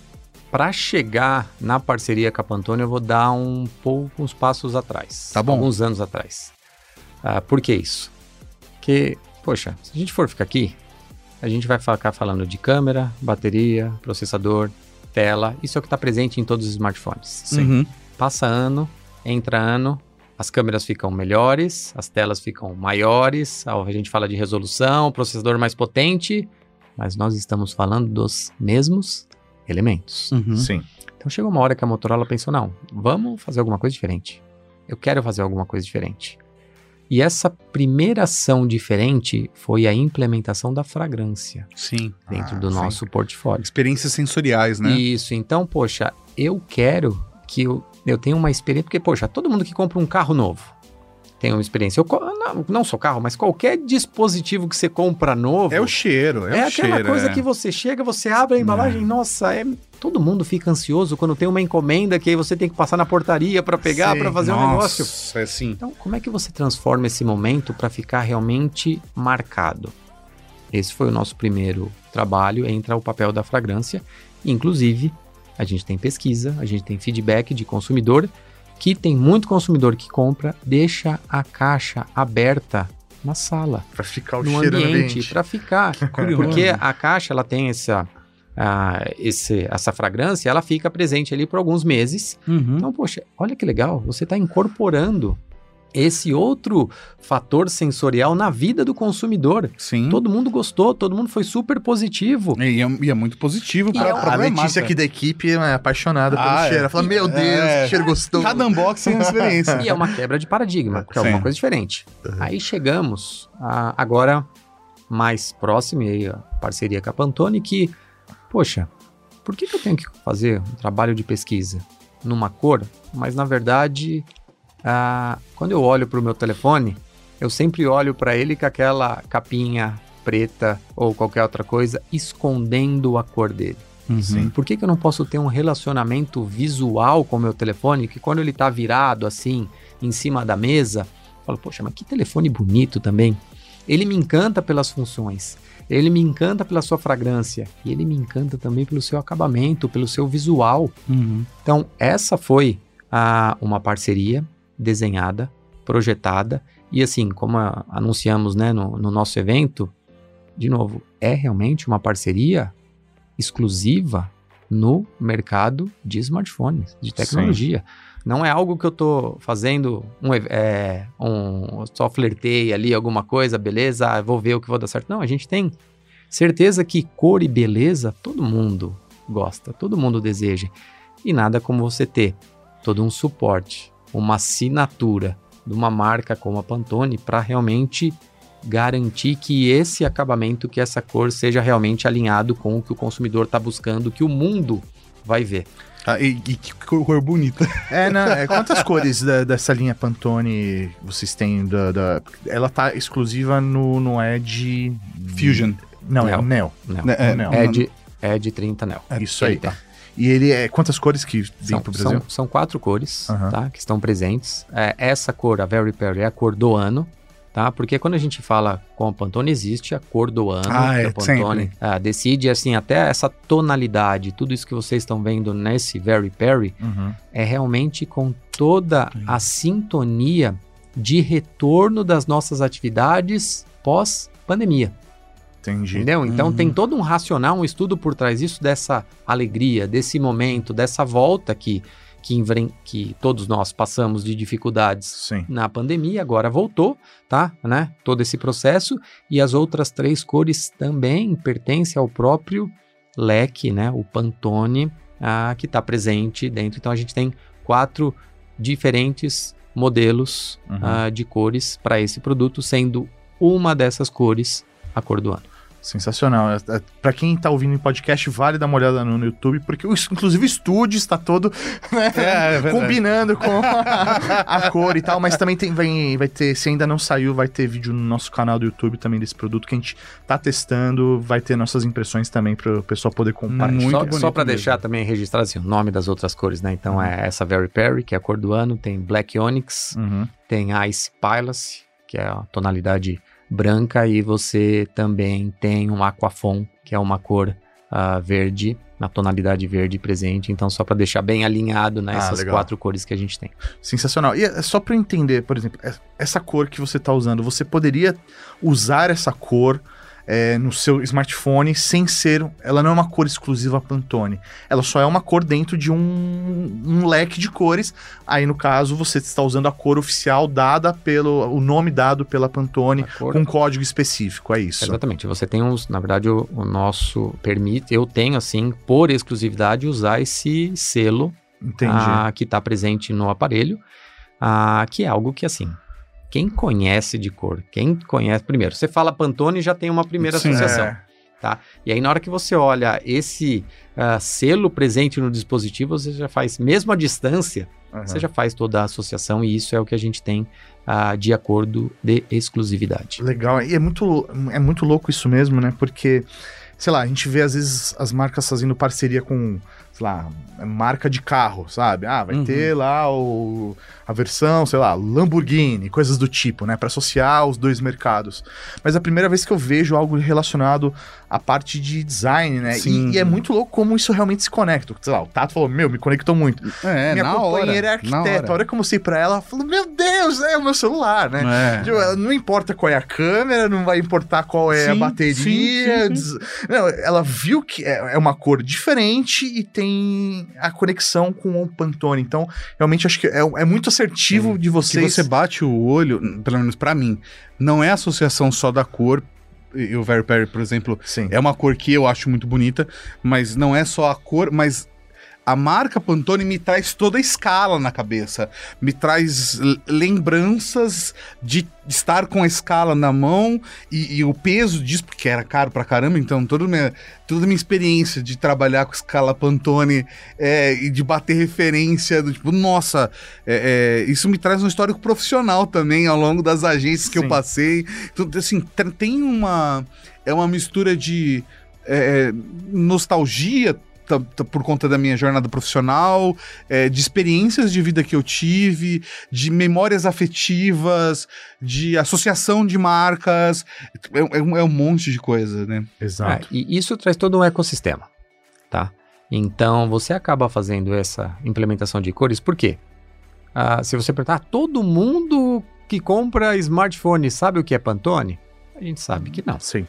Para chegar na parceria com a Pantone, eu vou dar um poucos passos atrás. Tá bom. Alguns anos atrás. Ah, por que isso? Porque, poxa, se a gente for ficar aqui, a gente vai ficar falando de câmera, bateria, processador, tela. Isso é o que está presente em todos os smartphones. Uhum. Passa ano, entra ano, as câmeras ficam melhores, as telas ficam maiores, a gente fala de resolução, processador mais potente, mas nós estamos falando dos mesmos elementos. Uhum. Sim. Então chegou uma hora que a Motorola pensou: não, vamos fazer alguma coisa diferente. Eu quero fazer alguma coisa diferente. E essa primeira ação diferente foi a implementação da fragrância Sim. dentro Ah, do sim. nosso portfólio. Experiências sensoriais, né? Isso, então, poxa, eu quero que eu, eu tenha uma experiência, porque, poxa, todo mundo que compra um carro novo tem uma experiência. Eu, não, não só carro, mas qualquer dispositivo que você compra novo. É o cheiro, é, É, o aquela cheiro. coisa é. que você chega, você abre a embalagem, nossa, é, todo mundo fica ansioso quando tem uma encomenda que aí você tem que passar na portaria para pegar, Sim, para fazer um Nossa, negócio. É assim. Então, como é que você transforma esse momento para ficar realmente marcado? Esse foi o nosso primeiro trabalho, entra o papel da fragrância. Inclusive, a gente tem pesquisa, a gente tem feedback de consumidor, que tem muito consumidor que compra, deixa a caixa aberta na sala Pra ficar o no cheiro ambiente, ambiente. para ficar. curioso. Porque a caixa ela tem essa, ah, esse, essa fragrância, ela fica presente ali por alguns meses. Uhum. Então, poxa, olha que legal, você está incorporando esse outro fator sensorial na vida do consumidor. Sim. Todo mundo gostou, todo mundo foi super positivo. E é, e é muito positivo E pra, é A Letícia aqui da equipe é apaixonada pelo Ah, é. cheiro. Ela fala, meu Deus, É. que cheiro gostoso. Cada unboxing é uma experiência. E é uma quebra de paradigma, porque é alguma Sim. coisa diferente. Aí chegamos a- agora mais próximo, e aí a parceria com a Pantone, que, poxa, por que, que eu tenho que fazer um trabalho de pesquisa numa cor, mas na verdade, ah, quando eu olho para o meu telefone, eu sempre olho para ele com aquela capinha preta ou qualquer outra coisa, escondendo a cor dele. Uhum. Por que, que eu não posso ter um relacionamento visual com o meu telefone que quando ele tá virado assim, em cima da mesa, eu falo, poxa, mas que telefone bonito também. Ele me encanta pelas funções, ele me encanta pela sua fragrância e ele me encanta também pelo seu acabamento, pelo seu visual. Uhum. Então, essa foi a, uma parceria desenhada, projetada e assim, como a- anunciamos né, no, no nosso evento, de novo, é realmente uma parceria exclusiva no mercado de smartphones, de tecnologia. Não é algo que eu tô fazendo um, é, um só flertei ali alguma coisa, beleza, ah, vou ver o que vou dar certo. Não, a gente tem certeza que cor e beleza todo mundo gosta, todo mundo deseja. E nada como você ter todo um suporte, uma assinatura de uma marca como a Pantone para realmente garantir que esse acabamento, que essa cor seja realmente alinhado com o que o consumidor está buscando, que o mundo vai ver. Ah, e, e que cor, cor bonita. É, não, é, quantas cores da- dessa linha Pantone vocês têm? Da, da- ela tá exclusiva no, no Edge... Fusion. Não, é Neo. o Neo. Não. Né, é. É de, é de 30 nel. Isso aí. tem. E ele é... Quantas cores que vem São, pro Brasil? são, são quatro cores, Aham. tá? Que estão presentes. É, essa cor, a Very Perry, é a cor do ano, tá? Porque quando a gente fala com a Pantone, existe a cor do ano Ah, que é, a Pantone ah, decide, assim, até essa tonalidade, tudo isso que vocês estão vendo nesse Very Perry, Uhum. é realmente com toda a sintonia de retorno das nossas atividades pós-pandemia. Entendi. Entendeu? Então Uhum. tem todo um racional, um estudo por trás disso, dessa alegria, desse momento, dessa volta que, que, que todos nós passamos de dificuldades Sim. na pandemia, agora voltou, tá? Né? Todo esse processo. E as outras três cores também pertencem ao próprio leque, né? O Pantone, ah, que está presente dentro. Então a gente tem quatro diferentes modelos Uhum. ah, de cores para esse produto, sendo uma dessas cores a cor do ano. Sensacional. É, é, Pra quem tá ouvindo em podcast, vale dar uma olhada no, YouTube, porque inclusive o estúdio está todo né, É, é combinando com a, a cor e tal, mas também tem, vai, vai ter, se ainda não saiu, vai ter vídeo no nosso canal do YouTube também desse produto que a gente tá testando, vai ter nossas impressões também para o pessoal poder comparar. Muito só bonito só para deixar também registrado assim, o nome das outras cores, né? Então Uhum. é essa Very Perry, que é a cor do ano, tem Black Onyx, Uhum. tem Ice Palace, que é a tonalidade branca, e você também tem um Aquafon, que é uma cor ah, verde, na tonalidade verde presente. Então, só para deixar bem alinhado nessas Ah, legal. quatro cores que a gente tem. Sensacional. E é só para entender, por exemplo, é- essa cor que você está usando, você poderia usar essa cor é, no seu smartphone sem ser. Ela não é uma cor exclusiva Pantone. Ela só é uma cor dentro de um, um leque de cores. Aí, no caso, você está usando a cor oficial dada pelo. o nome dado pela Pantone cor- com um código específico. É isso. Exatamente. Você tem uns, na verdade, o, o nosso permite, eu tenho assim, por exclusividade, usar esse selo Entendi. ah, que está presente no aparelho, ah, que é algo que assim. Quem conhece de cor, quem conhece. Primeiro, você fala Pantone já tem uma primeira Sim, associação. É. E aí, na hora que você olha esse ah, selo presente no dispositivo, você já faz, mesmo à distância, Aham. você já faz toda a associação, e isso é o que a gente tem ah, de acordo de exclusividade. Legal, e é muito, é muito louco isso mesmo, né? Porque, sei lá, a gente vê às vezes as marcas fazendo parceria com, sei lá, marca de carro, sabe? Ah, vai Uhum. ter lá o, a versão, sei lá, Lamborghini, coisas do tipo, né? Pra associar os dois mercados. Mas é a primeira vez que eu vejo algo relacionado à parte de design, né? E, e é muito louco como isso realmente se conecta. Sei lá, o Tato falou, meu, me conectou muito. É, Minha na companheira hora. é arquiteta. A hora que eu mostrei pra ela, ela falou, meu Deus, é o meu celular, né? É. Tipo, não importa qual é a câmera, não vai importar qual é a Sim, bateria. sim, sim, Não, ela viu que é é uma cor diferente e tem a conexão com o Pantone. Então, realmente acho que é, é muito assertivo de Que vocês. você bate o olho, pelo menos pra mim, não é associação só da cor. E o Very Perry, por exemplo, Sim. é uma cor que eu acho muito bonita, mas não é só a cor, mas a marca Pantone me traz toda a escala na cabeça. Me traz lembranças de estar com a escala na mão e, e o peso disso, porque era caro pra caramba, então toda a minha, toda minha experiência de trabalhar com escala Pantone é, e de bater referência do tipo, nossa, é, é, isso me traz um histórico profissional também ao longo das agências que Sim. eu passei. Então, assim, tem- tem uma. É uma mistura de é, nostalgia. Tá- tá por conta da minha jornada profissional, é, de experiências de vida que eu tive, de memórias afetivas, de associação de marcas, é, é um- é um monte de coisa, né? Exato. É, e isso traz todo um ecossistema, tá? Então, você acaba fazendo essa implementação de cores, por quê? Ah, se você perguntar, ah, todo mundo que compra smartphone sabe o que é Pantone? A gente sabe que não. Sim.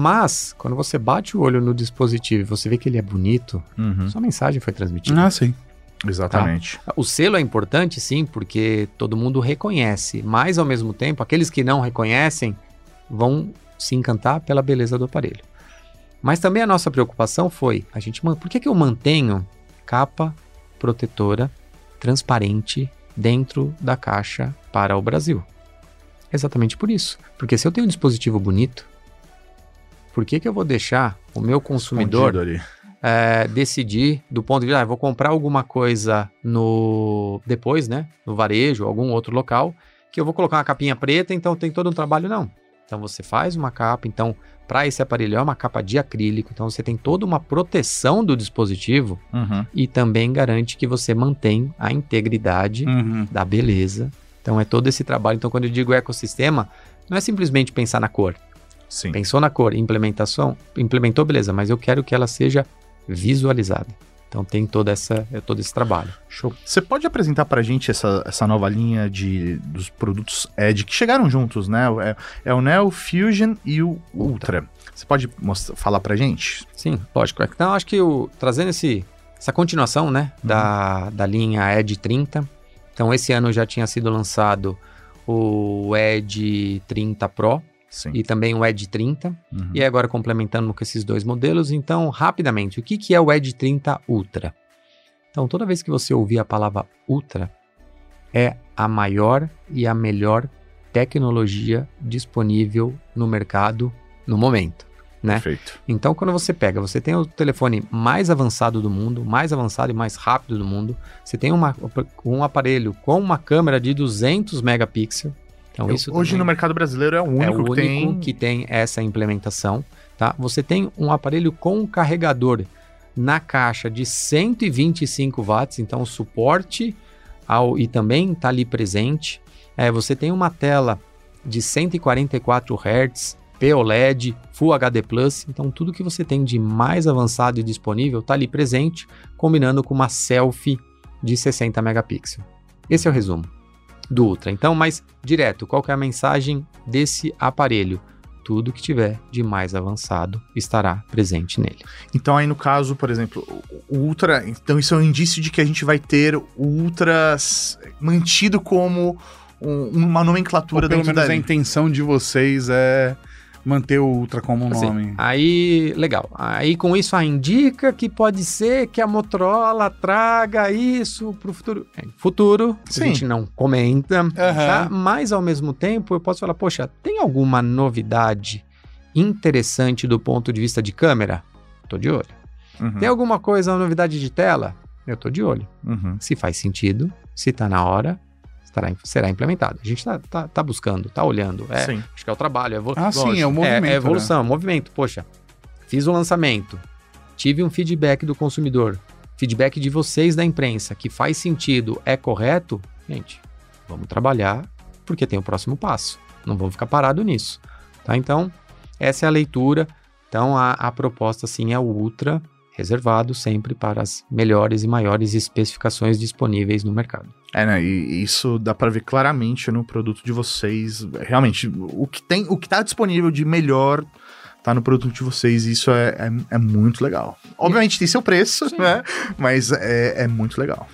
Mas, quando você bate o olho no dispositivo e você vê que ele é bonito, Uhum. sua mensagem foi transmitida. Ah, sim. Exatamente. O selo é importante, sim, porque todo mundo reconhece, mas ao mesmo tempo, aqueles que não reconhecem vão se encantar pela beleza do aparelho. Mas também a nossa preocupação foi, a gente, por que, que eu mantenho capa protetora transparente dentro da caixa para o Brasil? Exatamente por isso. Porque se eu tenho um dispositivo bonito, por que, que eu vou deixar o meu consumidor é, decidir do ponto de vista, ah, vou comprar alguma coisa no depois, né, no varejo, algum outro local, que eu vou colocar uma capinha preta, então tem todo um trabalho não. Então você faz uma capa, então para esse aparelho é uma capa de acrílico, então você tem toda uma proteção do dispositivo Uhum. e também garante que você mantém a integridade Uhum. da beleza. Então é todo esse trabalho. Então quando eu digo ecossistema, não é simplesmente pensar na cor. Sim. Pensou na cor, implementação, implementou, beleza, mas eu quero que ela seja visualizada. Então tem toda essa, é todo esse trabalho. Show. Você pode apresentar pra gente essa, essa nova linha de, dos produtos Edge que chegaram juntos, né? É, é o Neo Fusion e o Ultra. Você pode mostrar, falar pra gente? Sim, lógico. Então acho que o, trazendo esse, essa continuação, né, da, da linha Edge 30. Então esse ano já tinha sido lançado o Edge 30 Pro Sim. e também o Edge 30. Uhum. E agora complementando com esses dois modelos, então, rapidamente, o que, que é o Edge 30 Ultra? Então, toda vez que você ouvir a palavra Ultra, é a maior e a melhor tecnologia disponível no mercado no momento. né? Perfeito. Então, quando você pega, você tem o telefone mais avançado do mundo, mais avançado e mais rápido do mundo, você tem uma, um aparelho com uma câmera de 200 megapixels. Então, isso Hoje no mercado brasileiro é o único, é o único que tem. que tem essa implementação, tá? Você tem um aparelho com carregador na caixa de 125 watts, então suporte ao, e também está ali presente. É, você tem uma tela de 144 Hz, POLED, Full HD Plus, então tudo que você tem de mais avançado e disponível está ali presente, combinando com uma selfie de 60 megapixels. Esse é o resumo do Ultra. Então, mais direto, qual que é a mensagem desse aparelho? Tudo que tiver de mais avançado estará presente nele. Então aí no caso, por exemplo, o Ultra, então isso é um indício de que a gente vai ter o Ultra mantido como um- uma nomenclatura Ou pelo dentro menos da a intenção de vocês é manter o Ultra como um Assim, nome. Aí, legal. Aí com isso ah, indica que pode ser que a Motorola traga isso para o futuro. É, futuro, Sim. a gente não comenta, tá? mas ao mesmo tempo eu posso falar, poxa, tem alguma novidade interessante do ponto de vista de câmera? Tô de olho. Uhum, Tem alguma coisa, uma novidade de tela? Eu tô de olho. uhum. Se faz sentido, se tá na hora, estará, será implementado. A gente tá, tá, tá buscando, tá olhando. É, Sim. acho que é o trabalho. É Ah, sim, é o movimento, É, é evolução, movimento. Poxa, fiz o lançamento, tive um feedback do consumidor, feedback de vocês da imprensa, que faz sentido, é correto, gente, vamos trabalhar porque tem o próximo passo. Não vamos ficar parado nisso. Tá? Então, essa é a leitura. Então, a, a proposta, sim, é o Ultra, reservado sempre para as melhores e maiores especificações disponíveis no mercado. É, né? E isso dá pra ver claramente no produto de vocês. Realmente, o que tem, o que tá disponível de melhor tá no produto de vocês. E isso é, é, é muito legal. Obviamente tem seu preço, Sim. né? Mas é, é muito legal.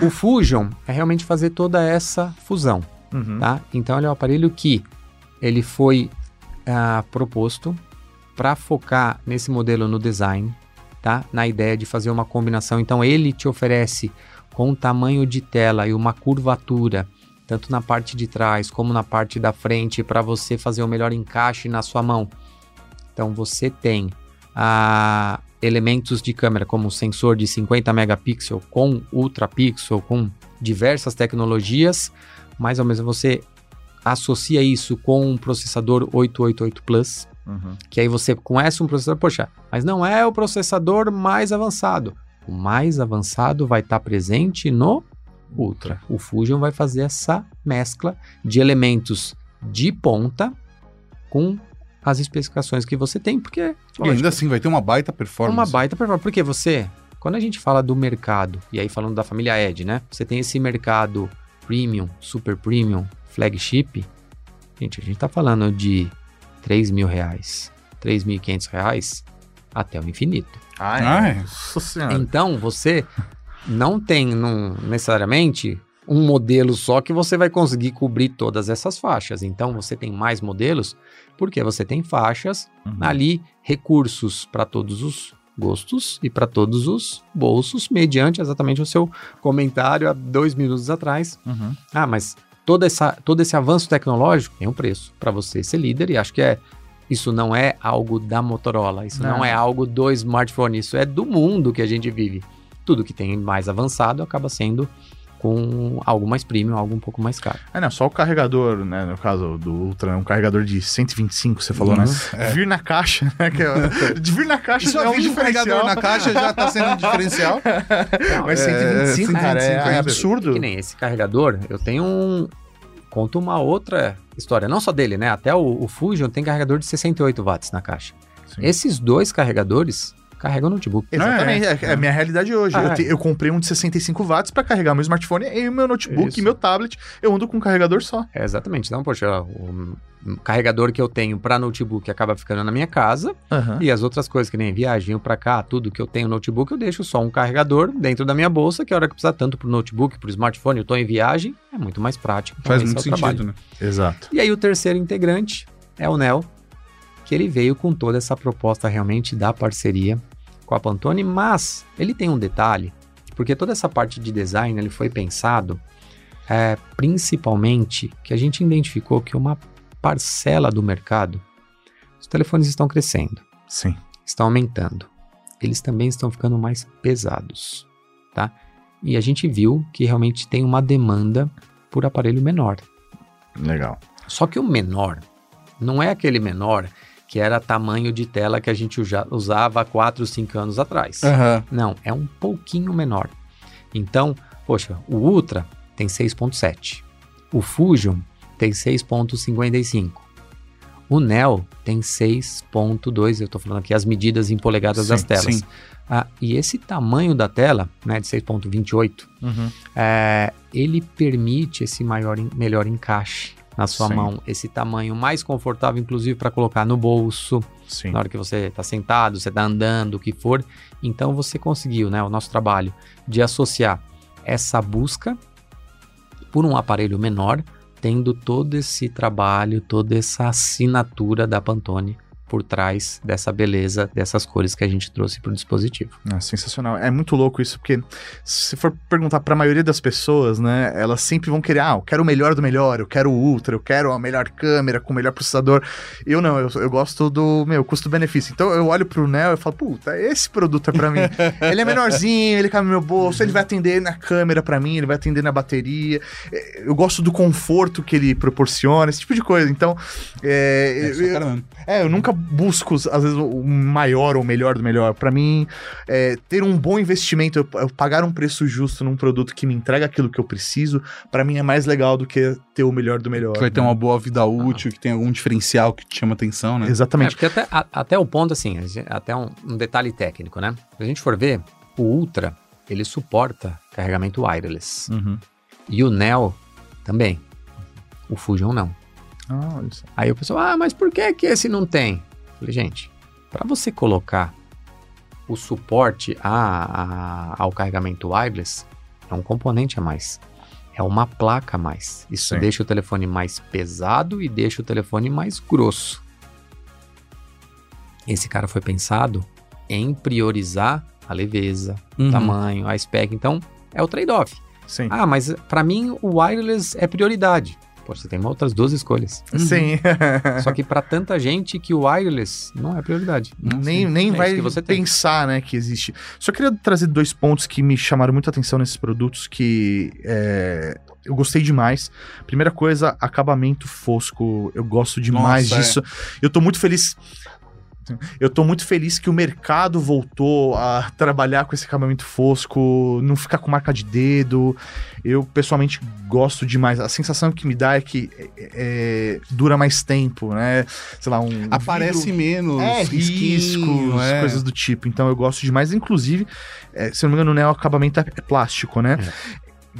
O Fusion é realmente fazer toda essa fusão. Uhum. tá? Então ele é um aparelho que ele foi ah, proposto para focar nesse modelo no design, tá? Na ideia de fazer uma combinação. Então ele te oferece com um tamanho de tela e uma curvatura, tanto na parte de trás como na parte da frente, para você fazer o melhor encaixe na sua mão. Então você tem ah, elementos de câmera como o sensor de 50 megapixels com ultrapixel, com diversas tecnologias, mas ao mesmo você associa isso com um processador 888 Plus, Uhum. que aí você conhece um processador, poxa, mas não é o processador mais avançado. O mais avançado vai estar presente no Ultra. O Fusion vai fazer essa mescla de elementos de ponta com as especificações que você tem, porque E ainda assim vai ter uma baita performance. uma baita performance. Porque você, quando a gente fala do mercado, e aí falando da família Edge, né? Você tem esse mercado premium, super premium, flagship. Gente, a gente tá falando de 3 mil reais, 3.500 reais até o infinito. Ah, é. Nossa senhora. Então, você não tem num- necessariamente um modelo só que você vai conseguir cobrir todas essas faixas. Então, você tem mais modelos porque você tem faixas Uhum. ali recursos para todos os gostos e para todos os bolsos, mediante exatamente o seu comentário há dois minutos atrás. Uhum. Ah, mas toda essa, todo esse avanço tecnológico tem um preço para você ser líder e acho que é isso não é algo da Motorola, isso não. Não. é algo do smartphone, isso é do mundo que a gente vive. Tudo que tem mais avançado acaba sendo com algo mais premium, algo um pouco mais caro. É, não, só o carregador, né? No caso do Ultra, é um carregador de 125, você falou, Uhum, né? Vir na caixa, né? Que é, de vir na caixa E só já é um carregador diferencial. na caixa já tá sendo um diferencial. Mas É, 125, cara, é, 125, é é absurdo. Que nem esse carregador, eu tenho um. Conto uma outra história, não só dele, né? Até o, o Fusion tem carregador de 68 watts na caixa. Sim. Esses dois carregadores carregam o notebook. Exatamente, é, é a minha realidade hoje. Ah, eu, é. te- eu comprei um de 65 watts pra carregar meu smartphone e o meu notebook Isso. e meu tablet. Eu ando com um carregador só. É, exatamente. Então, poxa, o carregador que eu tenho para notebook acaba ficando na minha casa e as outras coisas que nem viagem para cá, tudo que eu tenho no notebook, eu deixo só um carregador dentro da minha bolsa, que a hora que precisar tanto pro notebook, pro smartphone, eu tô em viagem, é muito mais prático. Então Faz muito é o sentido, trabalho. né? Exato. E aí o terceiro integrante é o Nel, que ele veio com toda essa proposta realmente da parceria com a Pantone, mas ele tem um detalhe, porque toda essa parte de design ele foi pensado é, principalmente que a gente identificou que uma parcela do mercado, os telefones estão crescendo, Sim. estão aumentando, eles também estão ficando mais pesados, tá? E a gente viu que realmente tem uma demanda por aparelho menor. Legal. Só que o menor não é aquele menor que era tamanho de tela que a gente usava há 4, 5 anos atrás. Aham. Não, é um pouquinho menor. Então, poxa, o Ultra tem 6.7. O Fusion tem 6.55. O Neo tem 6.2, eu estou falando aqui as medidas em polegadas Sim, das telas. sim. Ah, e esse tamanho da tela, né, de 6.28, Uhum. é, ele permite esse maior, melhor encaixe na sua Sim. mão, esse tamanho mais confortável, inclusive para colocar no bolso, Sim. na hora que você está sentado, você está andando, o que for. Então você conseguiu, né, o nosso trabalho de associar essa busca por um aparelho menor, tendo todo esse trabalho, toda essa assinatura da Pantone por trás dessa beleza, dessas cores que a gente trouxe para o dispositivo. É sensacional. É muito louco isso, porque se for perguntar pra maioria das pessoas, né, elas sempre vão querer, ah, eu quero o melhor do melhor, eu quero o ultra, eu quero a melhor câmera com o melhor processador. Eu não, eu, eu gosto do, meu, custo-benefício. Então eu olho pro Neo e falo, puta, esse produto é pra mim. ele é menorzinho, ele cabe no meu bolso, ele vai atender na câmera pra mim, ele vai atender na bateria. É, Eu gosto do conforto que ele proporciona, esse tipo de coisa. Então, é, É, eu- mesmo. é, eu nunca busco, às vezes, o maior ou o melhor do melhor. Pra mim, é, ter um bom investimento, eu, eu pagar um preço justo num produto que me entrega aquilo que eu preciso, pra mim é mais legal do que ter o melhor do melhor. Que vai ter né? uma boa vida útil, que tem algum diferencial que te chama atenção, né? É, Exatamente. porque até, a- até o ponto, assim, até um, um detalhe técnico, né? Se a gente for ver, o Ultra, ele suporta carregamento wireless. Uhum. E o Neo também. O Fusion não. Ah, olha só. Aí o pessoal, ah, mas por que que esse não tem? Falei, gente, para você colocar o suporte a- a- ao carregamento wireless, é um componente a mais. É uma placa a mais. Isso Sim. deixa o telefone mais pesado e deixa o telefone mais grosso. Esse cara foi pensado em priorizar a leveza, Uhum. o tamanho, a spec. Então, é o trade-off. Sim. Ah, mas para mim o wireless é prioridade. Pô, você tem outras duas escolhas. Sim. Só que para tanta gente que o wireless não é prioridade. nem nem É vai que você tem. pensar, né, que existe. Só queria trazer dois pontos que me chamaram muita atenção nesses produtos que é, eu gostei demais. Primeira coisa, acabamento fosco. Eu gosto demais Nossa, é. disso. Eu tô muito feliz. Eu tô muito feliz que o mercado voltou a trabalhar com esse acabamento fosco, não ficar com marca de dedo. Eu, pessoalmente, gosto demais. A sensação que me dá é que é, é, dura mais tempo, né? Sei lá, um. Aparece vidro- menos é, riscos, é. coisas do tipo. Então eu gosto demais. Inclusive, é, se eu não me engano, né, o acabamento é, é plástico, né?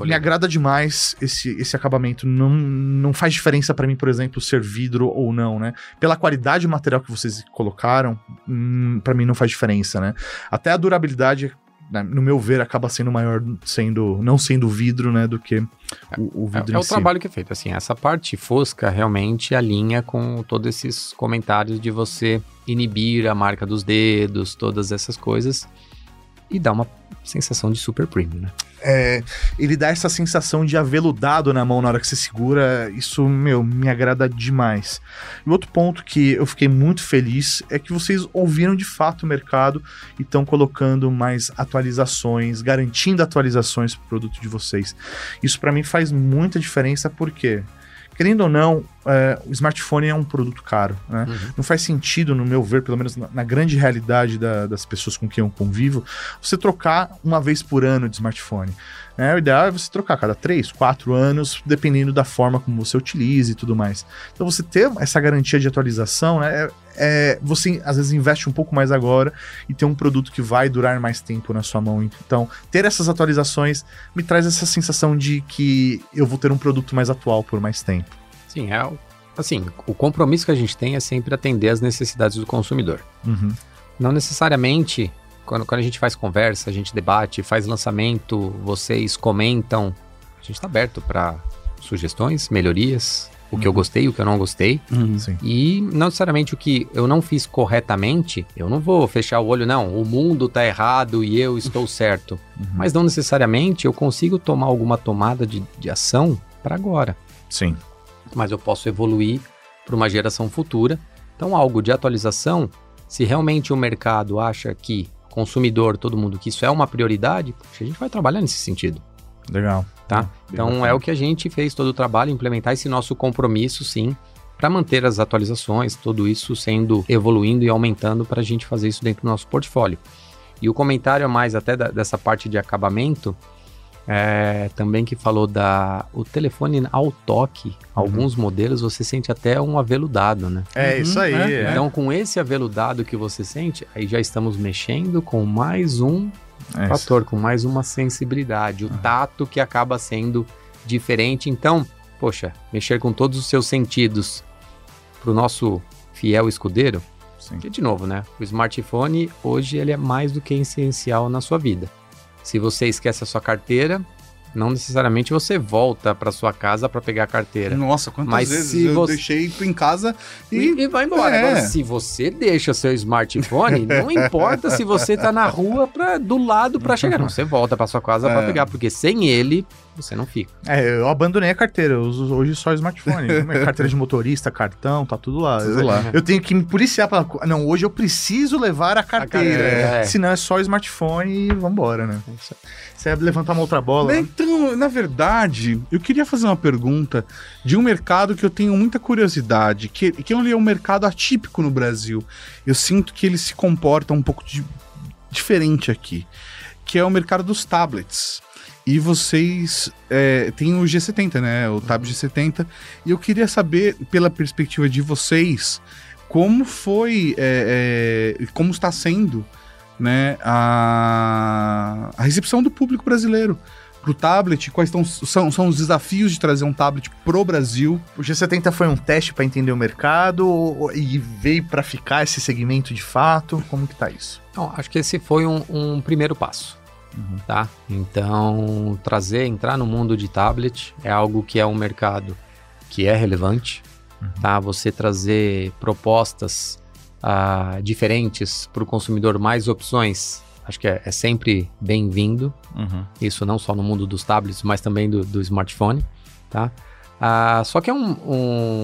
Me agrada demais esse, esse acabamento. Não, não faz diferença pra mim, por exemplo, ser vidro ou não, né? Pela qualidade do material que vocês colocaram, hum, para mim não faz diferença, né? Até a durabilidade, né, no meu ver, acaba sendo maior sendo não sendo vidro, né, do que o, o É, vidro é em o si. trabalho que é feito. Assim, essa parte fosca realmente alinha com todos esses comentários de você inibir a marca dos dedos, todas essas coisas. E dá uma sensação de super premium, né? É, ele dá essa sensação de aveludado na mão na hora que você segura. Isso, meu, me agrada demais. E outro ponto que eu fiquei muito feliz é que vocês ouviram de fato o mercado e estão colocando mais atualizações, garantindo atualizações para o produto de vocês. Isso para mim faz muita diferença porque querendo ou não, é, o smartphone é um produto caro. Né? Uhum. Não faz sentido, no meu ver, pelo menos na, na grande realidade da, das pessoas com quem eu convivo, você trocar uma vez por ano de smartphone. Né? O ideal é você trocar a cada 3, 4 anos, dependendo da forma como você utiliza e tudo mais. Então, você ter essa garantia de atualização, né, é, é, você às vezes investe um pouco mais agora e ter um produto que vai durar mais tempo na sua mão. Então, ter essas atualizações me traz essa sensação de que eu vou ter um produto mais atual por mais tempo. Sim, é assim, o compromisso que a gente tem é sempre atender às necessidades do consumidor. Uhum. Não necessariamente quando, quando a gente faz conversa, a gente debate, faz lançamento, vocês comentam, a gente está aberto para sugestões, melhorias, o que eu uhum. gostei, o que eu não gostei. Uhum. E não necessariamente o que eu não fiz corretamente, eu não vou fechar o olho, não. O mundo tá errado e eu estou certo. Uhum. Mas não necessariamente eu consigo tomar alguma tomada de, de ação para agora. Sim. Mas eu posso evoluir para uma geração futura. Então, algo de atualização, se realmente o mercado acha que consumidor, todo mundo, que isso é uma prioridade, a gente vai trabalhar nesse sentido. Legal. Tá? então é o que a gente fez todo o trabalho, implementar esse nosso compromisso, sim, para manter as atualizações, tudo isso sendo evoluindo e aumentando para a gente fazer isso dentro do nosso portfólio. E o comentário a mais até da, dessa parte de acabamento, é, também que falou da o telefone ao toque, uhum. alguns modelos você sente até um aveludado, né? É uhum, isso aí. É, é. Então com esse aveludado que você sente, aí já estamos mexendo com mais um é fator, com mais uma sensibilidade, o tato que acaba sendo diferente. Então, poxa, mexer com todos os seus sentidos para o nosso fiel escudeiro, Sim. que de novo, né? O smartphone hoje ele é mais do que essencial na sua vida. Se você esquece a sua carteira, não necessariamente você volta para sua casa para pegar a carteira. Nossa, quantas Mas vezes eu você... deixei em casa e... e, e vai embora. É. Agora, se você deixa seu smartphone, não importa se você tá na rua pra, do lado para chegar. Não, você volta para sua casa é. para pegar, porque sem ele você não fica. É, eu abandonei a carteira, eu uso hoje só o smartphone. Carteira de motorista, cartão, tá tudo lá. Tudo eu, lá. eu tenho que me policiar pra. Não, hoje eu preciso levar a carteira. A carteira é. Senão é só o smartphone e vambora, né? Você levantar uma outra bola. Né? Então, na verdade, eu queria fazer uma pergunta de um mercado que eu tenho muita curiosidade, que, que é um mercado atípico no Brasil. Eu sinto que ele se comporta um pouco de, diferente aqui, que é o mercado dos tablets. E vocês é, têm o G70, né? O Tab G70. E eu queria saber, pela perspectiva de vocês, como foi, é, é, como está sendo, né, a, a recepção do público brasileiro para o tablet, quais tão, são, são os desafios de trazer um tablet pro Brasil. O G70 foi um teste para entender o mercado e veio para ficar esse segmento de fato? Como que tá isso? Então, acho que esse foi um, um primeiro passo. Uhum. Tá? Então, trazer, entrar no mundo de tablet é algo que é um mercado que é relevante, uhum. tá? Você trazer propostas uh, diferentes para o consumidor, mais opções, acho que é, é sempre bem-vindo. Uhum. Isso não só no mundo dos tablets, mas também do, do smartphone, tá? Uh, só que é um,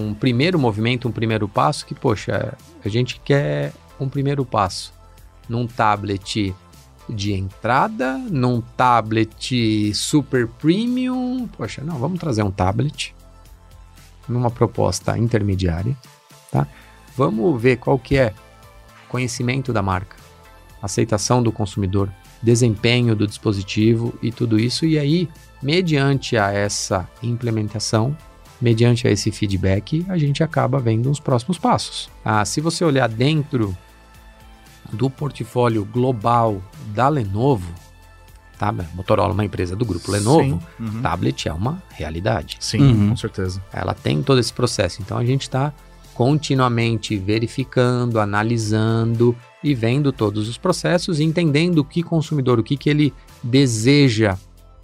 um primeiro movimento, um primeiro passo que, poxa, a gente quer um primeiro passo num tablet de entrada, num tablet super premium. Poxa, não, vamos trazer um tablet numa proposta intermediária, tá? Vamos ver qual que é o conhecimento da marca, aceitação do consumidor, desempenho do dispositivo e tudo isso. E aí, mediante a essa implementação, mediante a esse feedback, a gente acaba vendo os próximos passos. Ah, se você olhar dentro do portfólio global da Lenovo, tá? Motorola é uma empresa do grupo Lenovo, uhum. tablet é uma realidade. Sim, uhum. com certeza. Ela tem todo esse processo. Então a gente está continuamente verificando, analisando e vendo todos os processos, entendendo o que consumidor, o que, que ele deseja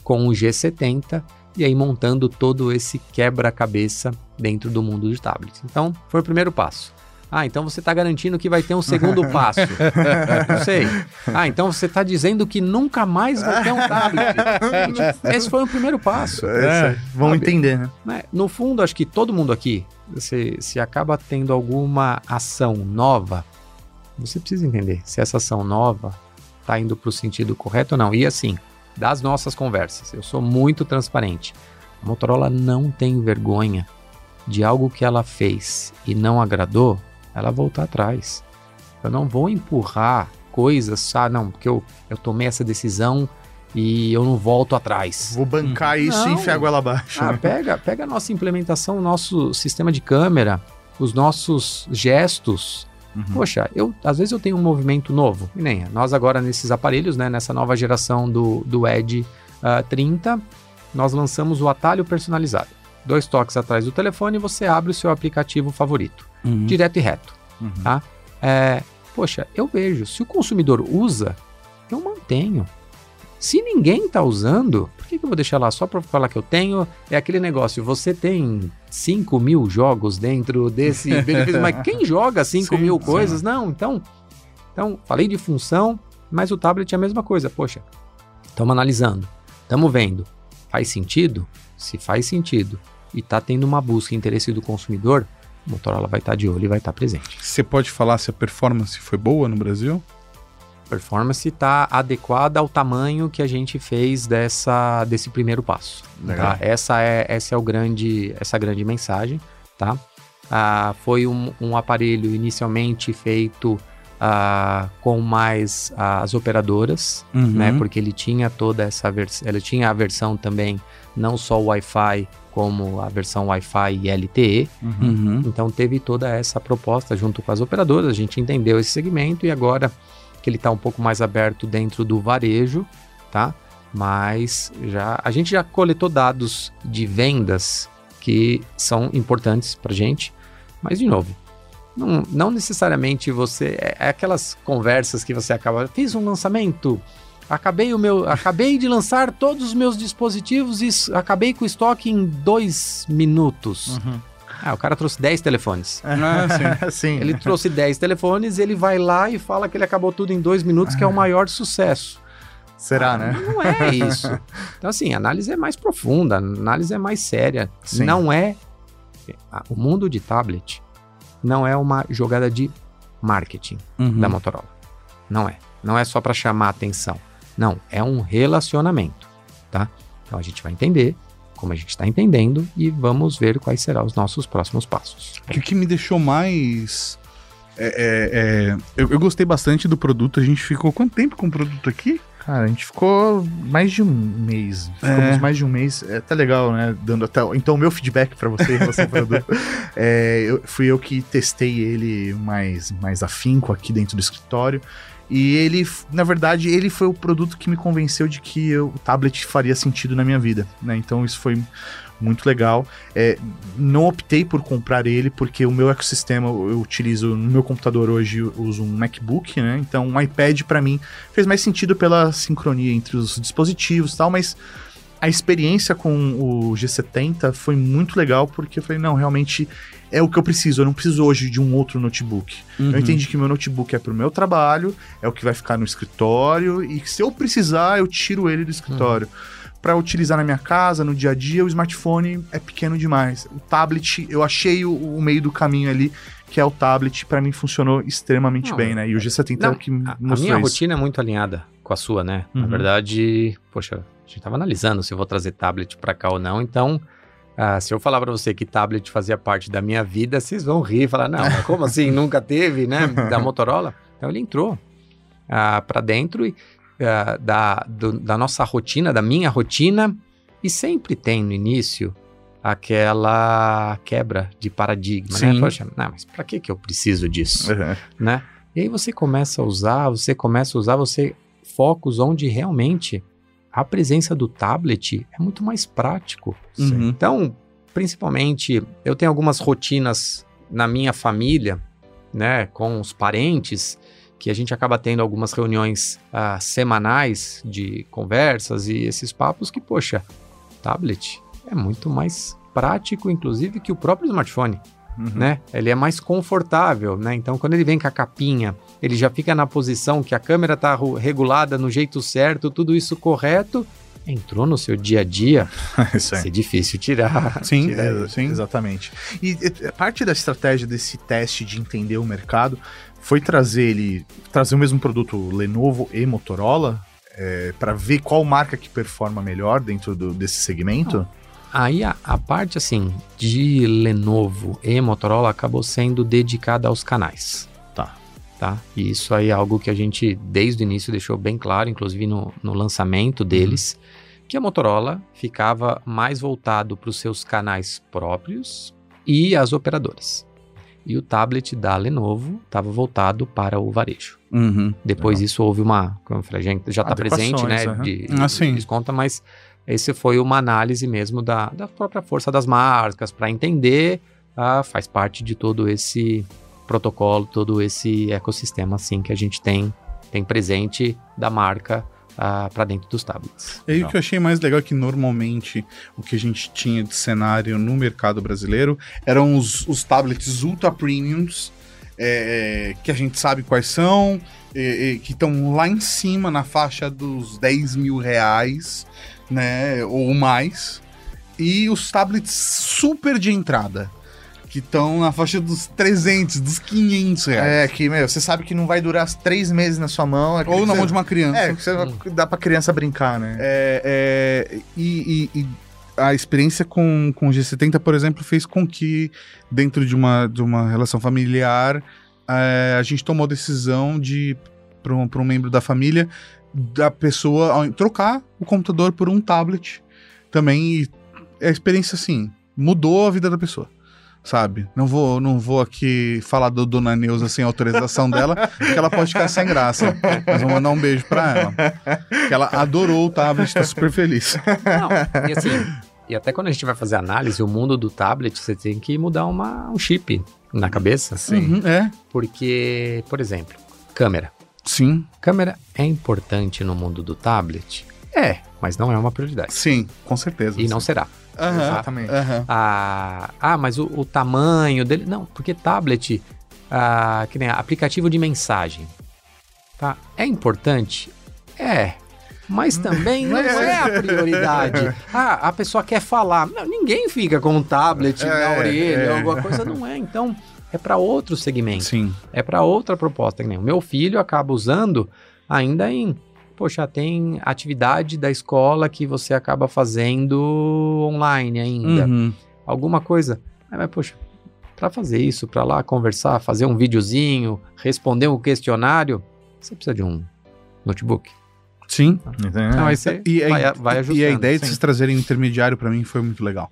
com o G70 e aí montando todo esse quebra-cabeça dentro do mundo de tablets. Então, foi o primeiro passo. Ah, então você está garantindo que vai ter um segundo passo. Não sei. Ah, então você está dizendo que nunca mais vai ter um tablet. Esse foi o primeiro passo. É, vão sabe? entender, né? né? No fundo, acho que todo mundo aqui, se, se acaba tendo alguma ação nova, você precisa entender se essa ação nova está indo para o sentido correto ou não. E assim, das nossas conversas, eu sou muito transparente. A Motorola não tem vergonha de algo que ela fez e não agradou, ela voltar atrás. Eu não vou empurrar coisas, ah, não, porque eu, eu tomei essa decisão e eu não volto atrás. Vou bancar isso e Não. enfiar a goela abaixo. Ah, né? pega, pega a nossa implementação, o nosso sistema de câmera, os nossos gestos. Uhum. Poxa, eu às vezes eu tenho um movimento novo. E nem nós agora nesses aparelhos, né, nessa nova geração do, do Edge ah, 30, nós lançamos o atalho personalizado. Dois toques atrás do telefone e você abre o seu aplicativo favorito, Uhum. direto e reto. Uhum. Tá? É, poxa, eu vejo, se o consumidor usa, eu mantenho. Se ninguém está usando, por que, que eu vou deixar lá só para falar que eu tenho? É aquele negócio, você tem 5 mil jogos dentro desse benefício, mas quem joga 5 Sim, mil sim. coisas? Não, então, então, falei de função, mas o tablet é a mesma coisa. Poxa, estamos analisando, estamos vendo. Faz sentido? Se faz sentido e está tendo uma busca e interesse do consumidor, Motorola vai estar de olho e vai estar presente. Você pode falar se a performance foi boa no Brasil? performance está adequada ao tamanho que a gente fez dessa, desse primeiro passo. Legal. tá? Essa é essa é o grande essa grande mensagem, tá? Ah, foi um, um aparelho inicialmente feito ah, com mais as operadoras, né? Uhum. Porque ele tinha toda essa versão, ele tinha a versão também não só Wi-Fi como a versão Wi-Fi e LTE. Uhum. Então teve toda essa proposta junto com as operadoras, a gente entendeu esse segmento e agora que ele está um pouco mais aberto dentro do varejo, tá? Mas já a gente já coletou dados de vendas que são importantes para gente, mas de novo, não, não necessariamente você é, é aquelas conversas que você acaba fiz um lançamento, acabei o meu, acabei de lançar todos os meus dispositivos e acabei com o estoque em dois minutos. Uhum. Ah, o cara trouxe 10 telefones. Ah, sim. Sim. Ele trouxe 10 telefones, ele vai lá e fala que ele acabou tudo em dois minutos, que é o maior sucesso. Será, Ah, né? Não é isso. Então, assim, a análise é mais profunda, a análise é mais séria. Sim. Não é. ah, O mundo de tablet não é uma jogada de marketing Uhum. da Motorola. Não é. Não é só para chamar atenção. Não, é um relacionamento, tá? Então a gente vai entender como a gente está entendendo e vamos ver quais serão os nossos próximos passos. Que o que me deixou mais. é, é, é, eu, eu gostei bastante do produto. A gente ficou quanto tempo com o produto aqui? Cara, a gente ficou mais de um mês. Ficamos É. mais de um mês. É até legal, né? Dando até. Então, o meu feedback pra você em relação ao produto. É, eu, fui eu que testei ele mais, mais afinco aqui dentro do escritório. E ele, na verdade, ele foi o produto que me convenceu de que eu- o tablet faria sentido na minha vida, né? Então isso foi muito legal. É, não optei por comprar ele porque o meu ecossistema eu utilizo no meu computador hoje, eu uso um MacBook, né? Então um iPad pra mim fez mais sentido pela sincronia entre os dispositivos e tal, mas a experiência com o G70 foi muito legal porque eu falei, não, realmente é o que eu preciso, eu não preciso hoje de um outro notebook. Uhum. Eu entendi que meu notebook é pro meu trabalho, é o que vai ficar no escritório e que se eu precisar, eu tiro ele do escritório. Pra utilizar na minha casa, no dia a dia, o smartphone é pequeno demais. O tablet, eu achei o, o meio do caminho ali, que é o tablet, pra mim funcionou extremamente Não, bem, né? E o G70 é Não, o que a, a mostrou minha isso. rotina é muito alinhada com a sua, né? Na Uhum. verdade, poxa, a gente tava analisando se eu vou trazer tablet pra cá ou não, então. Ah, se eu falar pra você que tablet fazia parte da minha vida, vocês vão rir e falar, não, como assim? Nunca teve, né? Da Motorola. Então ele entrou ah, para dentro e, ah, da, do- da nossa rotina, da minha rotina, e sempre tem no início aquela quebra de paradigma, né? Sim. Poxa, não, mas pra que, que eu preciso disso? Uhum. né? E aí você começa a usar, você começa a usar, você focos onde realmente a presença do tablet é muito mais prático. Uhum. Então, principalmente, eu tenho algumas rotinas na minha família, né, com os parentes, que a gente acaba tendo algumas reuniões ah, semanais de conversas e esses papos que, poxa, tablet é muito mais prático, inclusive, que o próprio smartphone. Uhum. né? Ele é mais confortável, né? Então, quando ele vem com a capinha, ele já fica na posição que a câmera está regulada no jeito certo, tudo isso correto. Entrou no seu dia a dia, Isso vai ser difícil tirar. Sim, tirar É, sim. Exatamente. E e, parte da estratégia desse teste de entender o mercado foi trazer ele, trazer o mesmo produto Lenovo e Motorola para ver qual marca que performa melhor dentro do- desse segmento. Aí a, a parte assim de Lenovo e Motorola acabou sendo dedicada aos canais. Tá. Tá? E isso aí é algo que a gente desde o início deixou bem claro, inclusive no, no lançamento deles, que a Motorola ficava mais voltado para os seus canais próprios e as operadoras. E o tablet da Lenovo estava voltado para o varejo. Uhum. Depois disso houve uma, como eu falei, já- está presente, né? Aham. De, Ah, sim. de desconta, mas esse foi uma análise mesmo da, da própria força das marcas para entender, ah, faz parte de todo esse protocolo, todo esse ecossistema assim que a gente tem tem presente da marca para dentro dos tablets. E aí o que eu achei mais legal é que normalmente o que a gente tinha de cenário no mercado brasileiro eram os, os tablets ultra premiums, é, que a gente sabe quais são, é, é, que estão lá em cima na faixa dos 10 mil reais, né, ou mais, e os tablets super de entrada, que estão na faixa dos 300, dos 500 reais. É, que, meu, você sabe que não vai durar três meses na sua mão. é ou na que mão você- de uma criança. É, que você dá pra criança brincar, né? É, é, e, e- e a experiência com, com o G70, por exemplo, fez com que, dentro de uma, de uma relação familiar, é, a gente tomou a decisão de, para um, pra um membro da família, da pessoa ao- trocar o computador por um tablet também. E a experiência, assim, mudou a vida da pessoa. Sabe? Não vou, não vou aqui falar do Dona Neuza sem autorização dela, porque ela pode ficar sem graça. Mas vou mandar um beijo pra ela. Que ela adorou o tablet, tá super feliz. Não, e assim, e até quando a gente vai fazer análise, o mundo do tablet, você tem que mudar uma, um chip na cabeça. Uhum, é. Porque, por exemplo, câmera. Sim, Câmera é importante no mundo do tablet? É, mas não é uma prioridade. sim, com certeza. E não será. Aham, Exatamente. aham. Ah, ah mas o, o tamanho dele. Não, porque tablet, ah, que nem aplicativo de mensagem. Tá? É importante? É. Mas também não é a prioridade. Ah, a pessoa quer falar. Não, ninguém fica com um tablet na É, orelha, é. alguma coisa, não é. Então, é para outro segmento. Sim. É para outra proposta. Que nem o meu filho acaba usando ainda em. Poxa, tem atividade da escola que você acaba fazendo online ainda. Uhum. Alguma coisa. Ah, mas, poxa, para fazer isso, para lá conversar, fazer um videozinho, responder um questionário, você precisa de um notebook. Sim. Então aí você E, a- vai, vai ajustando. e a ideia de sim. vocês trazerem um intermediário pra mim foi muito legal.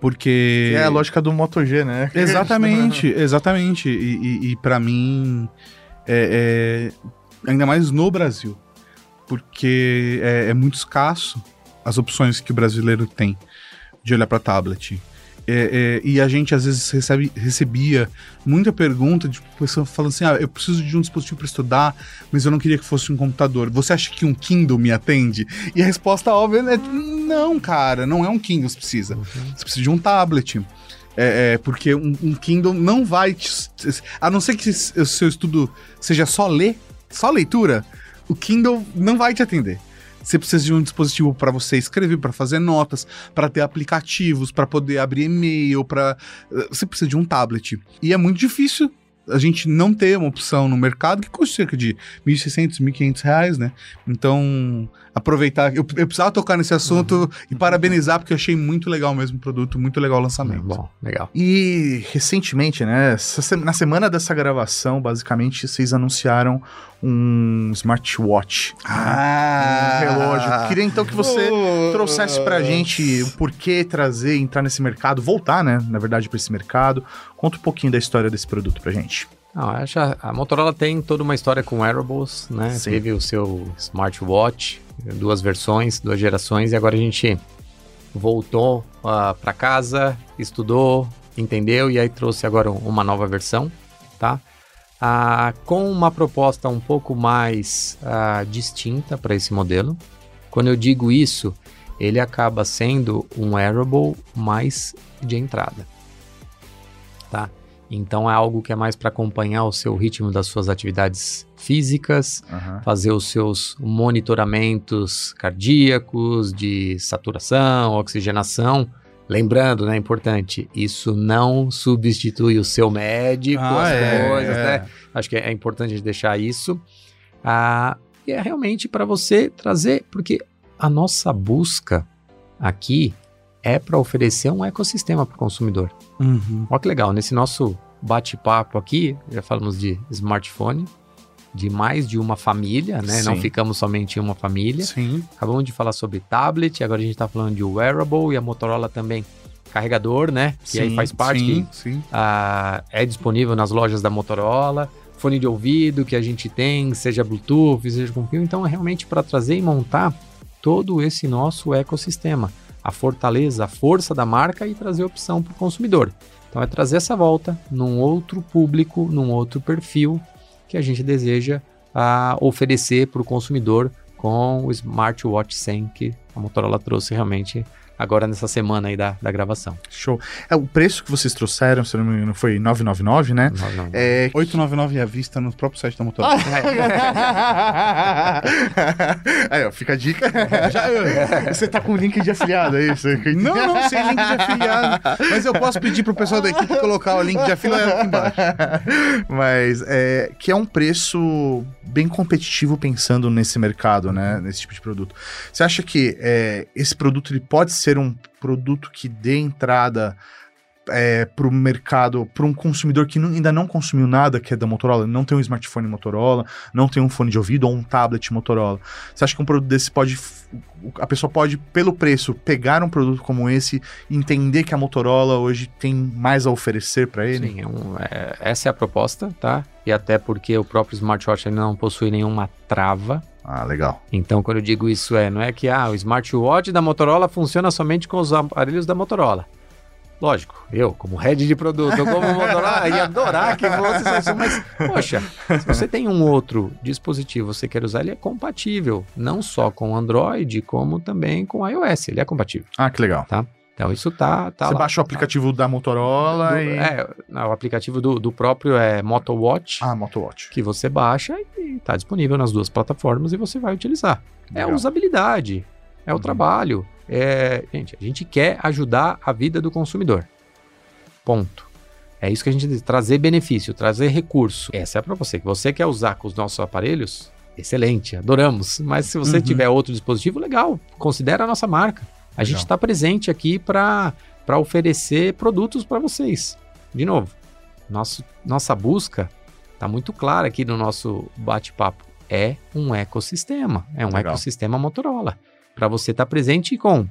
Porque. É a lógica do Moto G, né? Exatamente, exatamente. E, e, e para mim, é, é- ainda mais no Brasil, porque é, é muito escasso as opções que o brasileiro tem de olhar para tablet. É, é, e a gente às vezes recebe, recebia muita pergunta de pessoa falando assim: ah, eu preciso de um dispositivo para estudar, mas eu não queria que fosse um computador. Você acha que um Kindle me atende? E a resposta óbvia é: não, cara, não é um Kindle que você precisa. Você precisa de um tablet. É, é, porque um, um Kindle não vai te. A não ser que o seu estudo seja só ler, só leitura, o Kindle não vai te atender. Você precisa de um dispositivo para você escrever, para fazer notas, para ter aplicativos, para poder abrir e-mail, para você precisa de um tablet. E é muito difícil a gente não ter uma opção no mercado que custa cerca de 1.600, 1.500 reais, né? Então, aproveitar. Eu, eu precisava tocar nesse assunto e parabenizar, porque eu achei muito legal mesmo o produto, muito legal o lançamento. Bom, legal. E recentemente, né? Na semana dessa gravação, basicamente, vocês anunciaram um smartwatch. Ah! Um relógio. Queria então que você trouxesse pra gente o porquê trazer, entrar nesse mercado, voltar, né? Na verdade, pra esse mercado. Conta um pouquinho da história desse produto pra gente. Não, acho a, a Motorola tem toda uma história com wearables, né? Sim. Teve o seu smartwatch, duas versões, duas gerações, e agora a gente voltou para casa, estudou, entendeu, e aí trouxe agora uma nova versão, tá? Ah, com uma proposta um pouco mais ah, distinta para esse modelo. Quando eu digo isso, ele acaba sendo um wearable mais de entrada, tá? Então é algo que é mais para acompanhar o seu ritmo das suas atividades físicas, Aham. fazer os seus monitoramentos cardíacos, de saturação, oxigenação. Lembrando, né, importante, isso não substitui o seu médico, Ah, as é, coisas, é. né? Acho que é importante a gente deixar isso. Ah, e é realmente para você trazer, porque a nossa busca aqui é para oferecer um ecossistema para o consumidor. Uhum. Olha que legal, nesse nosso bate-papo aqui, já falamos de smartphone, de mais de uma família, né? Não Sim. ficamos somente em uma família. Sim. Acabamos de falar sobre tablet, agora a gente está falando de wearable e a Motorola também carregador, né? Que aí Sim, faz parte, Sim, que sim. ah, é disponível nas lojas da Motorola, fone de ouvido que a gente tem, seja Bluetooth, seja com fio. Então é realmente para trazer e montar todo esse nosso ecossistema, a fortaleza, a força da marca e trazer opção para o consumidor. Então é trazer essa volta num outro público, num outro perfil que a gente deseja ah, oferecer para o consumidor com o Smartwatch 100 que a Motorola trouxe realmente agora nessa semana aí da, da gravação. Show. É, o preço que vocês trouxeram, se não me engano, foi 999, né? Não, não, não. É, 899 à vista no próprio site da Motorola. Aí, ó, fica a dica. Você tá com o link de afiliado, é isso? Não, não, sem link de afiliado. Mas eu posso pedir pro pessoal da equipe colocar o link de afiliado aqui embaixo. Mas é que é um preço bem competitivo pensando nesse mercado, né? Nesse tipo de produto. Você acha que é, esse produto ele pode ser um produto que dê entrada é, para o mercado, para um consumidor que não- ainda não consumiu nada que é da Motorola, não tem um smartphone Motorola, não tem um fone de ouvido ou um tablet Motorola. Você acha que um produto desse pode. A pessoa pode, pelo preço, pegar um produto como esse e entender que a Motorola hoje tem mais a oferecer para ele? Sim, é um- é- essa é a proposta, tá? E até porque o próprio smartwatch ainda não possui nenhuma trava. Ah, legal. Então, quando eu digo isso é, não é que ah, o smartwatch da Motorola funciona somente com os aparelhos da Motorola. Lógico, eu, como head de produto, como Motorola, ia adorar que fosse isso, mas, poxa, se você tem um outro dispositivo, você quer usar, ele é compatível, não só com Android, como também com iOS, ele é compatível. Ah, que legal. Então, isso tá, tá Você lá. baixa o aplicativo da Motorola Do- e. É, não, o aplicativo do, do próprio é MotoWatch, Ah, Motowatch. que você baixa e está disponível nas duas plataformas e você vai utilizar. É a Legal. usabilidade, é o Uhum. trabalho. É, gente, a gente quer ajudar a vida do consumidor. Ponto. É isso que a gente diz, trazer benefício, trazer recurso. Essa é para você. Que você quer usar com os nossos aparelhos, excelente, adoramos. Mas se você Uhum. tiver outro dispositivo, legal, considera a nossa marca. A gente Legal. está presente aqui para oferecer produtos para vocês. De novo, nosso, nossa busca está muito clara aqui no nosso bate-papo. É um ecossistema. É um Legal. ecossistema Motorola. Para você estar presente com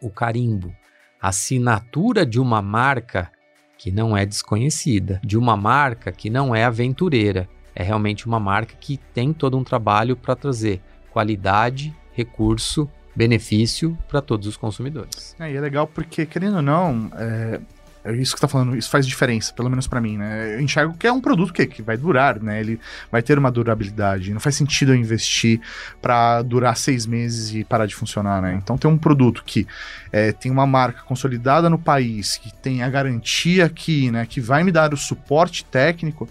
o carimbo, a assinatura de uma marca que não é desconhecida, de uma marca que não é aventureira. É realmente uma marca que tem todo um trabalho para trazer qualidade, recurso, benefício para todos os consumidores. É, e é legal porque, querendo ou não, é, é isso que tá falando, isso faz diferença, pelo menos pra mim, né? Eu enxergo que é um produto que, que vai durar, né? Ele vai ter uma durabilidade. Não faz sentido eu investir pra durar seis meses e parar de funcionar, né? Então tem um produto que é, tem uma marca consolidada no país, que tem a garantia aqui, né? Que vai me dar o suporte técnico.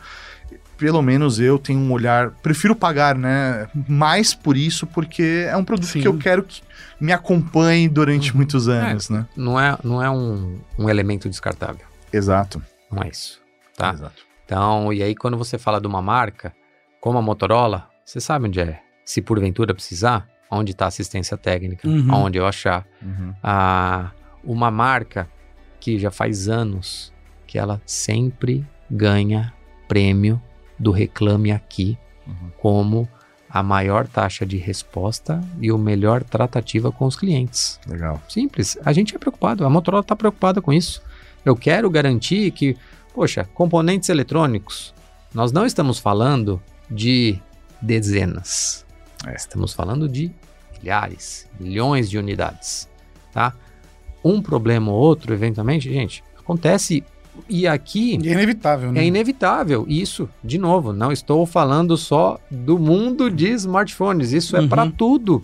Pelo menos eu tenho um olhar. Prefiro pagar, né? Mais por isso, porque é um produto Sim. que eu quero que me acompanhe durante Uhum. muitos anos, né? Não é, não é um, um elemento descartável. Exato. Não é isso. Tá? Exato. Então, e aí quando você fala de uma marca, como a Motorola, você sabe onde é. Se porventura precisar, onde está a assistência técnica, Uhum. onde eu achar. Uhum. Ah, uma marca que já faz anos que ela sempre ganha prêmio do Reclame Aqui Uhum. como a maior taxa de resposta e o melhor tratativa com os clientes. Legal. Simples. A gente é preocupado, a Motorola está preocupada com isso. Eu quero garantir que, poxa, componentes eletrônicos, nós não estamos falando de dezenas. É. Estamos falando de milhares, milhões de unidades, tá? Um problema ou outro, eventualmente, gente, acontece e aqui E é inevitável, né? é inevitável. Isso, de novo, não estou falando só do mundo de smartphones. Isso é Uhum. para tudo.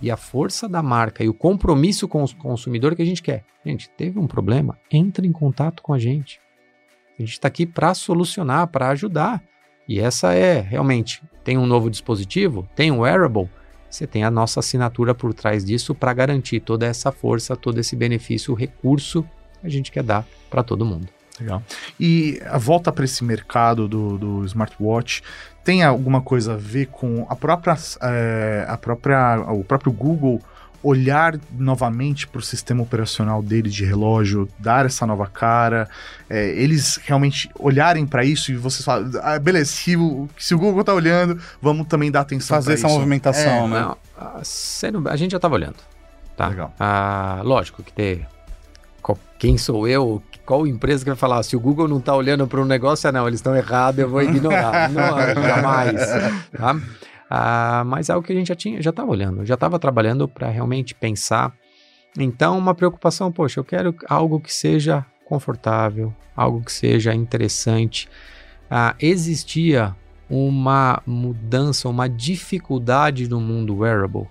E a força da marca e o compromisso com o consumidor que a gente quer. Gente, teve um problema? Entre em contato com a gente. A gente está aqui para solucionar, para ajudar. E essa é realmente, tem um novo dispositivo, tem um wearable, você tem a nossa assinatura por trás disso para garantir toda essa força, todo esse benefício, o recurso que a gente quer dar para todo mundo. Legal. E a volta para esse mercado do, do smartwatch tem alguma coisa a ver com a própria, é, a própria o próprio Google olhar novamente para o sistema operacional dele de relógio, dar essa nova cara, é, eles realmente olharem para isso e vocês falam, ah, beleza, se o, se o Google tá olhando, vamos também dar atenção Fazer essa isso. movimentação, É, né? Não, sendo- a gente já estava olhando. Tá? Legal. Ah, lógico que ter. qual- quem sou eu? Qual empresa que vai falar? Se o Google não está olhando para um negócio, ah, não, eles estão errados, eu vou ignorar. não, jamais. Tá? Ah, mas é algo que a gente já tinha, já estava olhando, já estava trabalhando para realmente pensar. Então, uma preocupação, poxa, eu quero algo que seja confortável, algo que seja interessante. Ah, existia uma mudança, uma dificuldade no mundo wearable.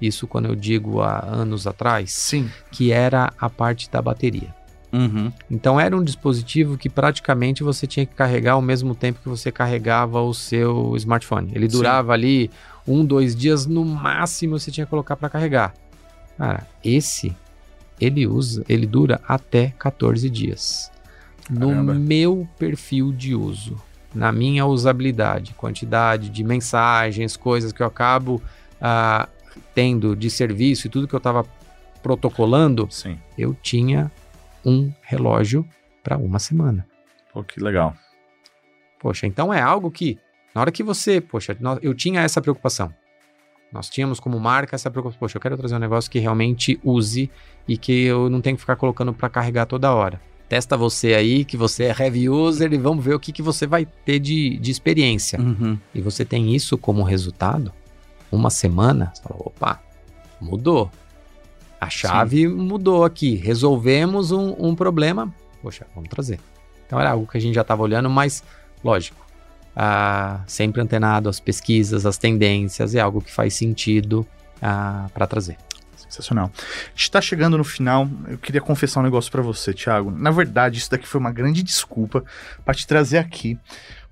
Isso quando eu digo há anos atrás, Sim. que era a parte da bateria. Uhum. Então era um dispositivo que praticamente você tinha que carregar ao mesmo tempo que você carregava o seu smartphone. Ele Sim. durava ali um, dois dias no máximo você tinha que colocar para carregar. Cara, esse ele usa, ele dura até 14 dias. Caramba. No meu perfil de uso, na minha usabilidade, quantidade de mensagens, coisas que eu acabo ah, tendo de serviço e tudo que eu estava protocolando, Sim. eu tinha um relógio para uma semana. Pô, que legal. Poxa, então é algo que, na hora que você, poxa, eu tinha essa preocupação. Nós tínhamos como marca essa preocupação. Poxa, eu quero trazer um negócio que realmente use e que eu não tenho que ficar colocando para carregar toda hora. Testa você aí, que você é heavy user, e vamos ver o que, que você vai ter de, de experiência. Uhum. E você tem isso como resultado, uma semana, você fala, opa, mudou. A chave mudou aqui. Resolvemos um, um problema. Poxa, vamos trazer. Então era algo que a gente já estava olhando, mas, lógico, ah, sempre antenado às pesquisas, às tendências, é algo que faz sentido para trazer. Sensacional. A gente tá chegando no final. Eu queria confessar um negócio pra você, Thiago. Na verdade, isso daqui foi uma grande desculpa pra te trazer aqui.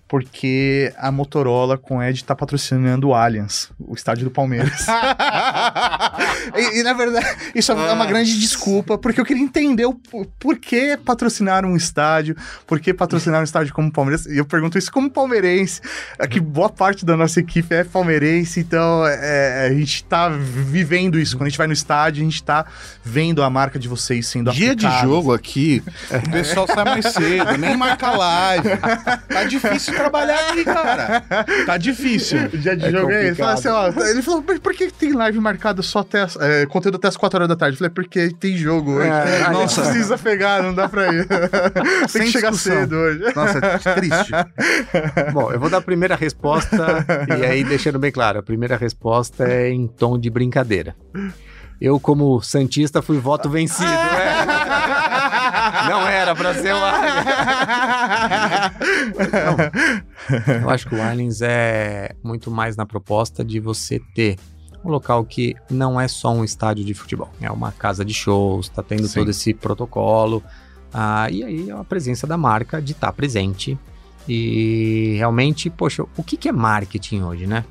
Porque a Motorola com Ed tá patrocinando o Allianz, o estádio do Palmeiras. e, e, na verdade, isso é uma grande desculpa, porque eu queria entender o por- que patrocinar um estádio, por que patrocinar um estádio como o Palmeiras. E eu pergunto isso como palmeirense. Aqui boa parte da nossa equipe é palmeirense, então é, a gente tá vivendo isso. Quando a gente vai no estádio, a gente tá vendo a marca de vocês sendo Dia de jogo aqui, o pessoal sai mais cedo, nem marca live. Tá difícil trabalhar aqui, cara. Tá difícil. Dia de É jogo é ele. Fala assim, ó, ele falou, "Mas por que tem live marcada só até as- é, conteúdo até as 4 horas da tarde? Eu falei, porque tem jogo hoje. É, a nossa. gente precisa pegar, não dá pra ir. tem Sem que chegar discussão. cedo hoje. Nossa, é triste. Bom, eu vou dar a primeira resposta, e aí deixando bem claro, a primeira resposta é em tom de brincadeira. Eu, como Santista, fui voto vencido. é. Era pra ser o Aliens. Eu acho que o Aliens é muito mais na proposta de você ter um local que não é só um estádio de futebol. É uma casa de shows, tá tendo Sim. todo esse protocolo. Ah, e aí é a presença da marca de estar presente. E realmente, poxa, o que, que é marketing hoje, né?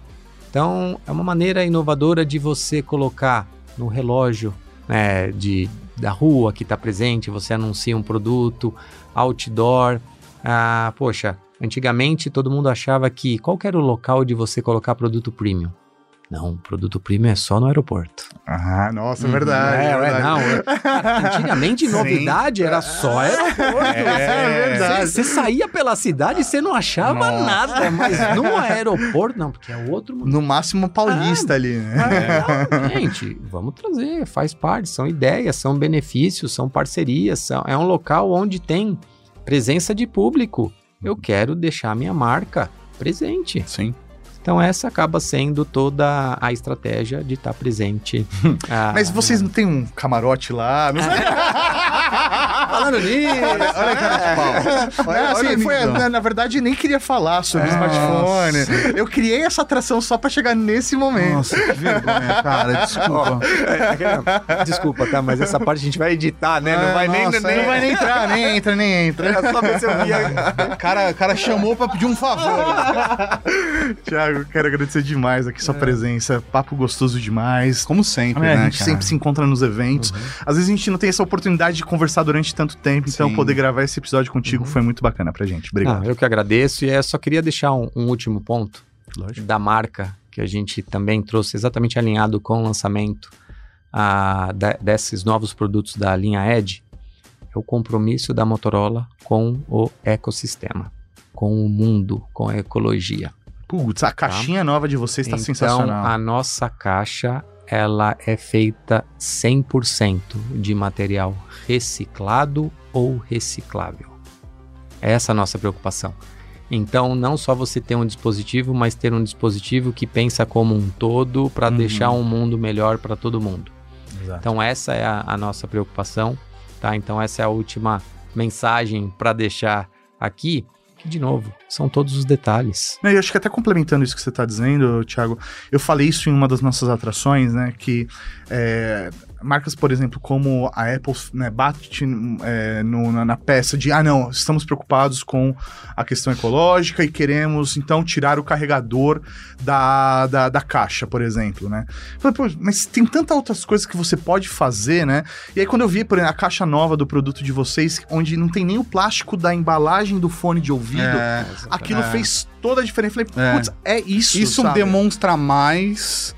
Então, é uma maneira inovadora de você colocar no relógio né, de, da rua que está presente, você anuncia um produto, outdoor. Ah, poxa, antigamente todo mundo achava que qual era o local de você colocar produto premium? Não, produto premium é só no aeroporto. Ah, nossa, é verdade. É, é é, verdade. não. é- Antigamente, Sim. novidade era só aeroporto. É verdade. Você saía pela cidade e você não achava Nossa. nada, mas no aeroporto, não, porque é outro. No máximo paulista ali, né? Não, gente, vamos trazer, faz parte, são ideias, são benefícios, são parcerias, são- é um local onde tem presença de público. Eu quero deixar minha marca presente. Sim. Então essa acaba sendo toda a estratégia de estar presente. Ah, Mas vocês não tem um camarote lá? Não sei. Nisso. Olha a cara de pau. Olha, É, assim, olha foi, na, na verdade, nem queria falar sobre smartphone. Eu criei essa atração só pra chegar nesse momento. Nossa, que vergonha, cara. Desculpa. Desculpa, tá? Mas essa parte a gente vai editar, né? Não É, vai nem, nossa, nem, Não vai nem entrar, nem entra, nem entra. Era só ver se eu via. O cara, cara chamou pra pedir um favor. Tiago, quero agradecer demais aqui sua presença. Papo gostoso demais. Como sempre, É, né, a gente cara? sempre se encontra nos eventos. Às vezes a gente não tem essa oportunidade de conversar durante tanto tempo, então Sim. poder gravar esse episódio contigo foi muito bacana pra gente. Obrigado. Não, eu que agradeço e é, só queria deixar um, um último ponto Lógico. da marca que a gente também trouxe exatamente alinhado com o lançamento ah, da- desses novos produtos da linha Edge, é o compromisso da Motorola com o ecossistema, com o mundo, com a ecologia. Putz, a caixinha nova de vocês tá então, sensacional. a nossa caixa ela é feita 100% de material reciclado ou reciclável. Essa é a nossa preocupação. Então, não só você ter um dispositivo, mas ter um dispositivo que pensa como um todo para Uhum. deixar um mundo melhor para todo mundo. Exato. Então, essa é a, a nossa preocupação, tá? Então, essa é a última mensagem para deixar aqui. Que, de novo, são todos os detalhes. Eu acho que até complementando isso que você está dizendo, Thiago, eu falei isso em uma das nossas atrações, né? Que é, marcas, por exemplo, como a Apple, né, bate é, no- na, na peça de ah, não, estamos preocupados com a questão ecológica e queremos então tirar o carregador da, da, da caixa, por exemplo, né? Eu Falei, pô, mas tem tantas outras coisas que você pode fazer, né? E aí, quando eu vi, por exemplo, a caixa nova do produto de vocês, onde não tem nem o plástico da embalagem do fone de ouvido, É, aquilo É. fez toda a diferença. Eu falei, É. putz, é isso. isso sabe? demonstra mais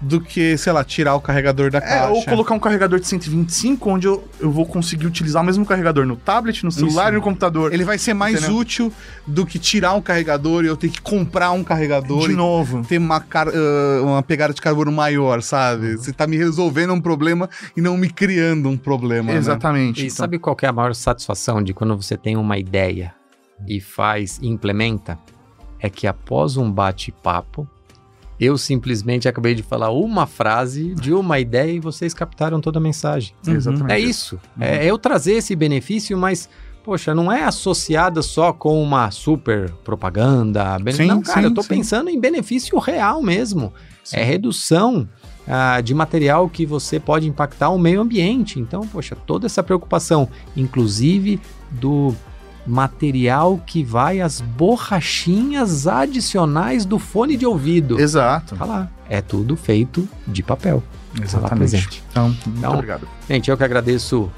do que, sei lá, tirar o carregador da É, caixa. ou colocar um carregador de 125, onde eu, eu vou conseguir utilizar o mesmo carregador no tablet, no celular Isso. e no computador. Ele vai ser mais Entendeu? útil do que tirar um carregador e eu ter que comprar um carregador de e novo. ter uma, car- ah, uma pegada de carbono maior, sabe? Você tá me resolvendo um problema e não me criando um problema. né? Exatamente. E então. sabe qual que é a maior satisfação de quando você tem uma ideia e faz e implementa? É que após um bate-papo, eu simplesmente acabei de falar uma frase de uma ideia e vocês captaram toda a mensagem. Uhum. Exatamente. É isso. É eu trazer esse benefício, mas, poxa, não é associada só com uma super propaganda. Sim, não, cara, sim, eu tô sim. pensando em benefício real mesmo. É redução ah, de material que você pode impactar o meio ambiente. Então, poxa, toda essa preocupação, inclusive do material que vai as borrachinhas adicionais do fone de ouvido. Exato. Tá lá. É tudo feito de papel. Tá Exatamente. presente. Então, muito Então, obrigado. Gente, eu que agradeço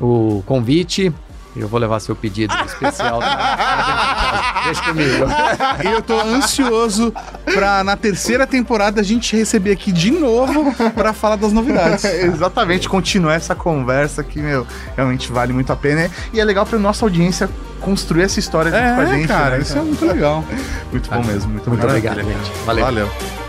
o convite. Eu vou levar seu pedido especial. da- Deixa comigo. E eu tô ansioso pra na terceira temporada a gente receber aqui de novo pra falar das novidades. Exatamente, continuar essa conversa que, meu, realmente vale muito a pena. E é legal pra nossa audiência construir essa história junto com a É, gente. cara, né, isso é muito legal. Muito bom mesmo. Muito, Muito obrigado. obrigado, gente. Valeu. Valeu.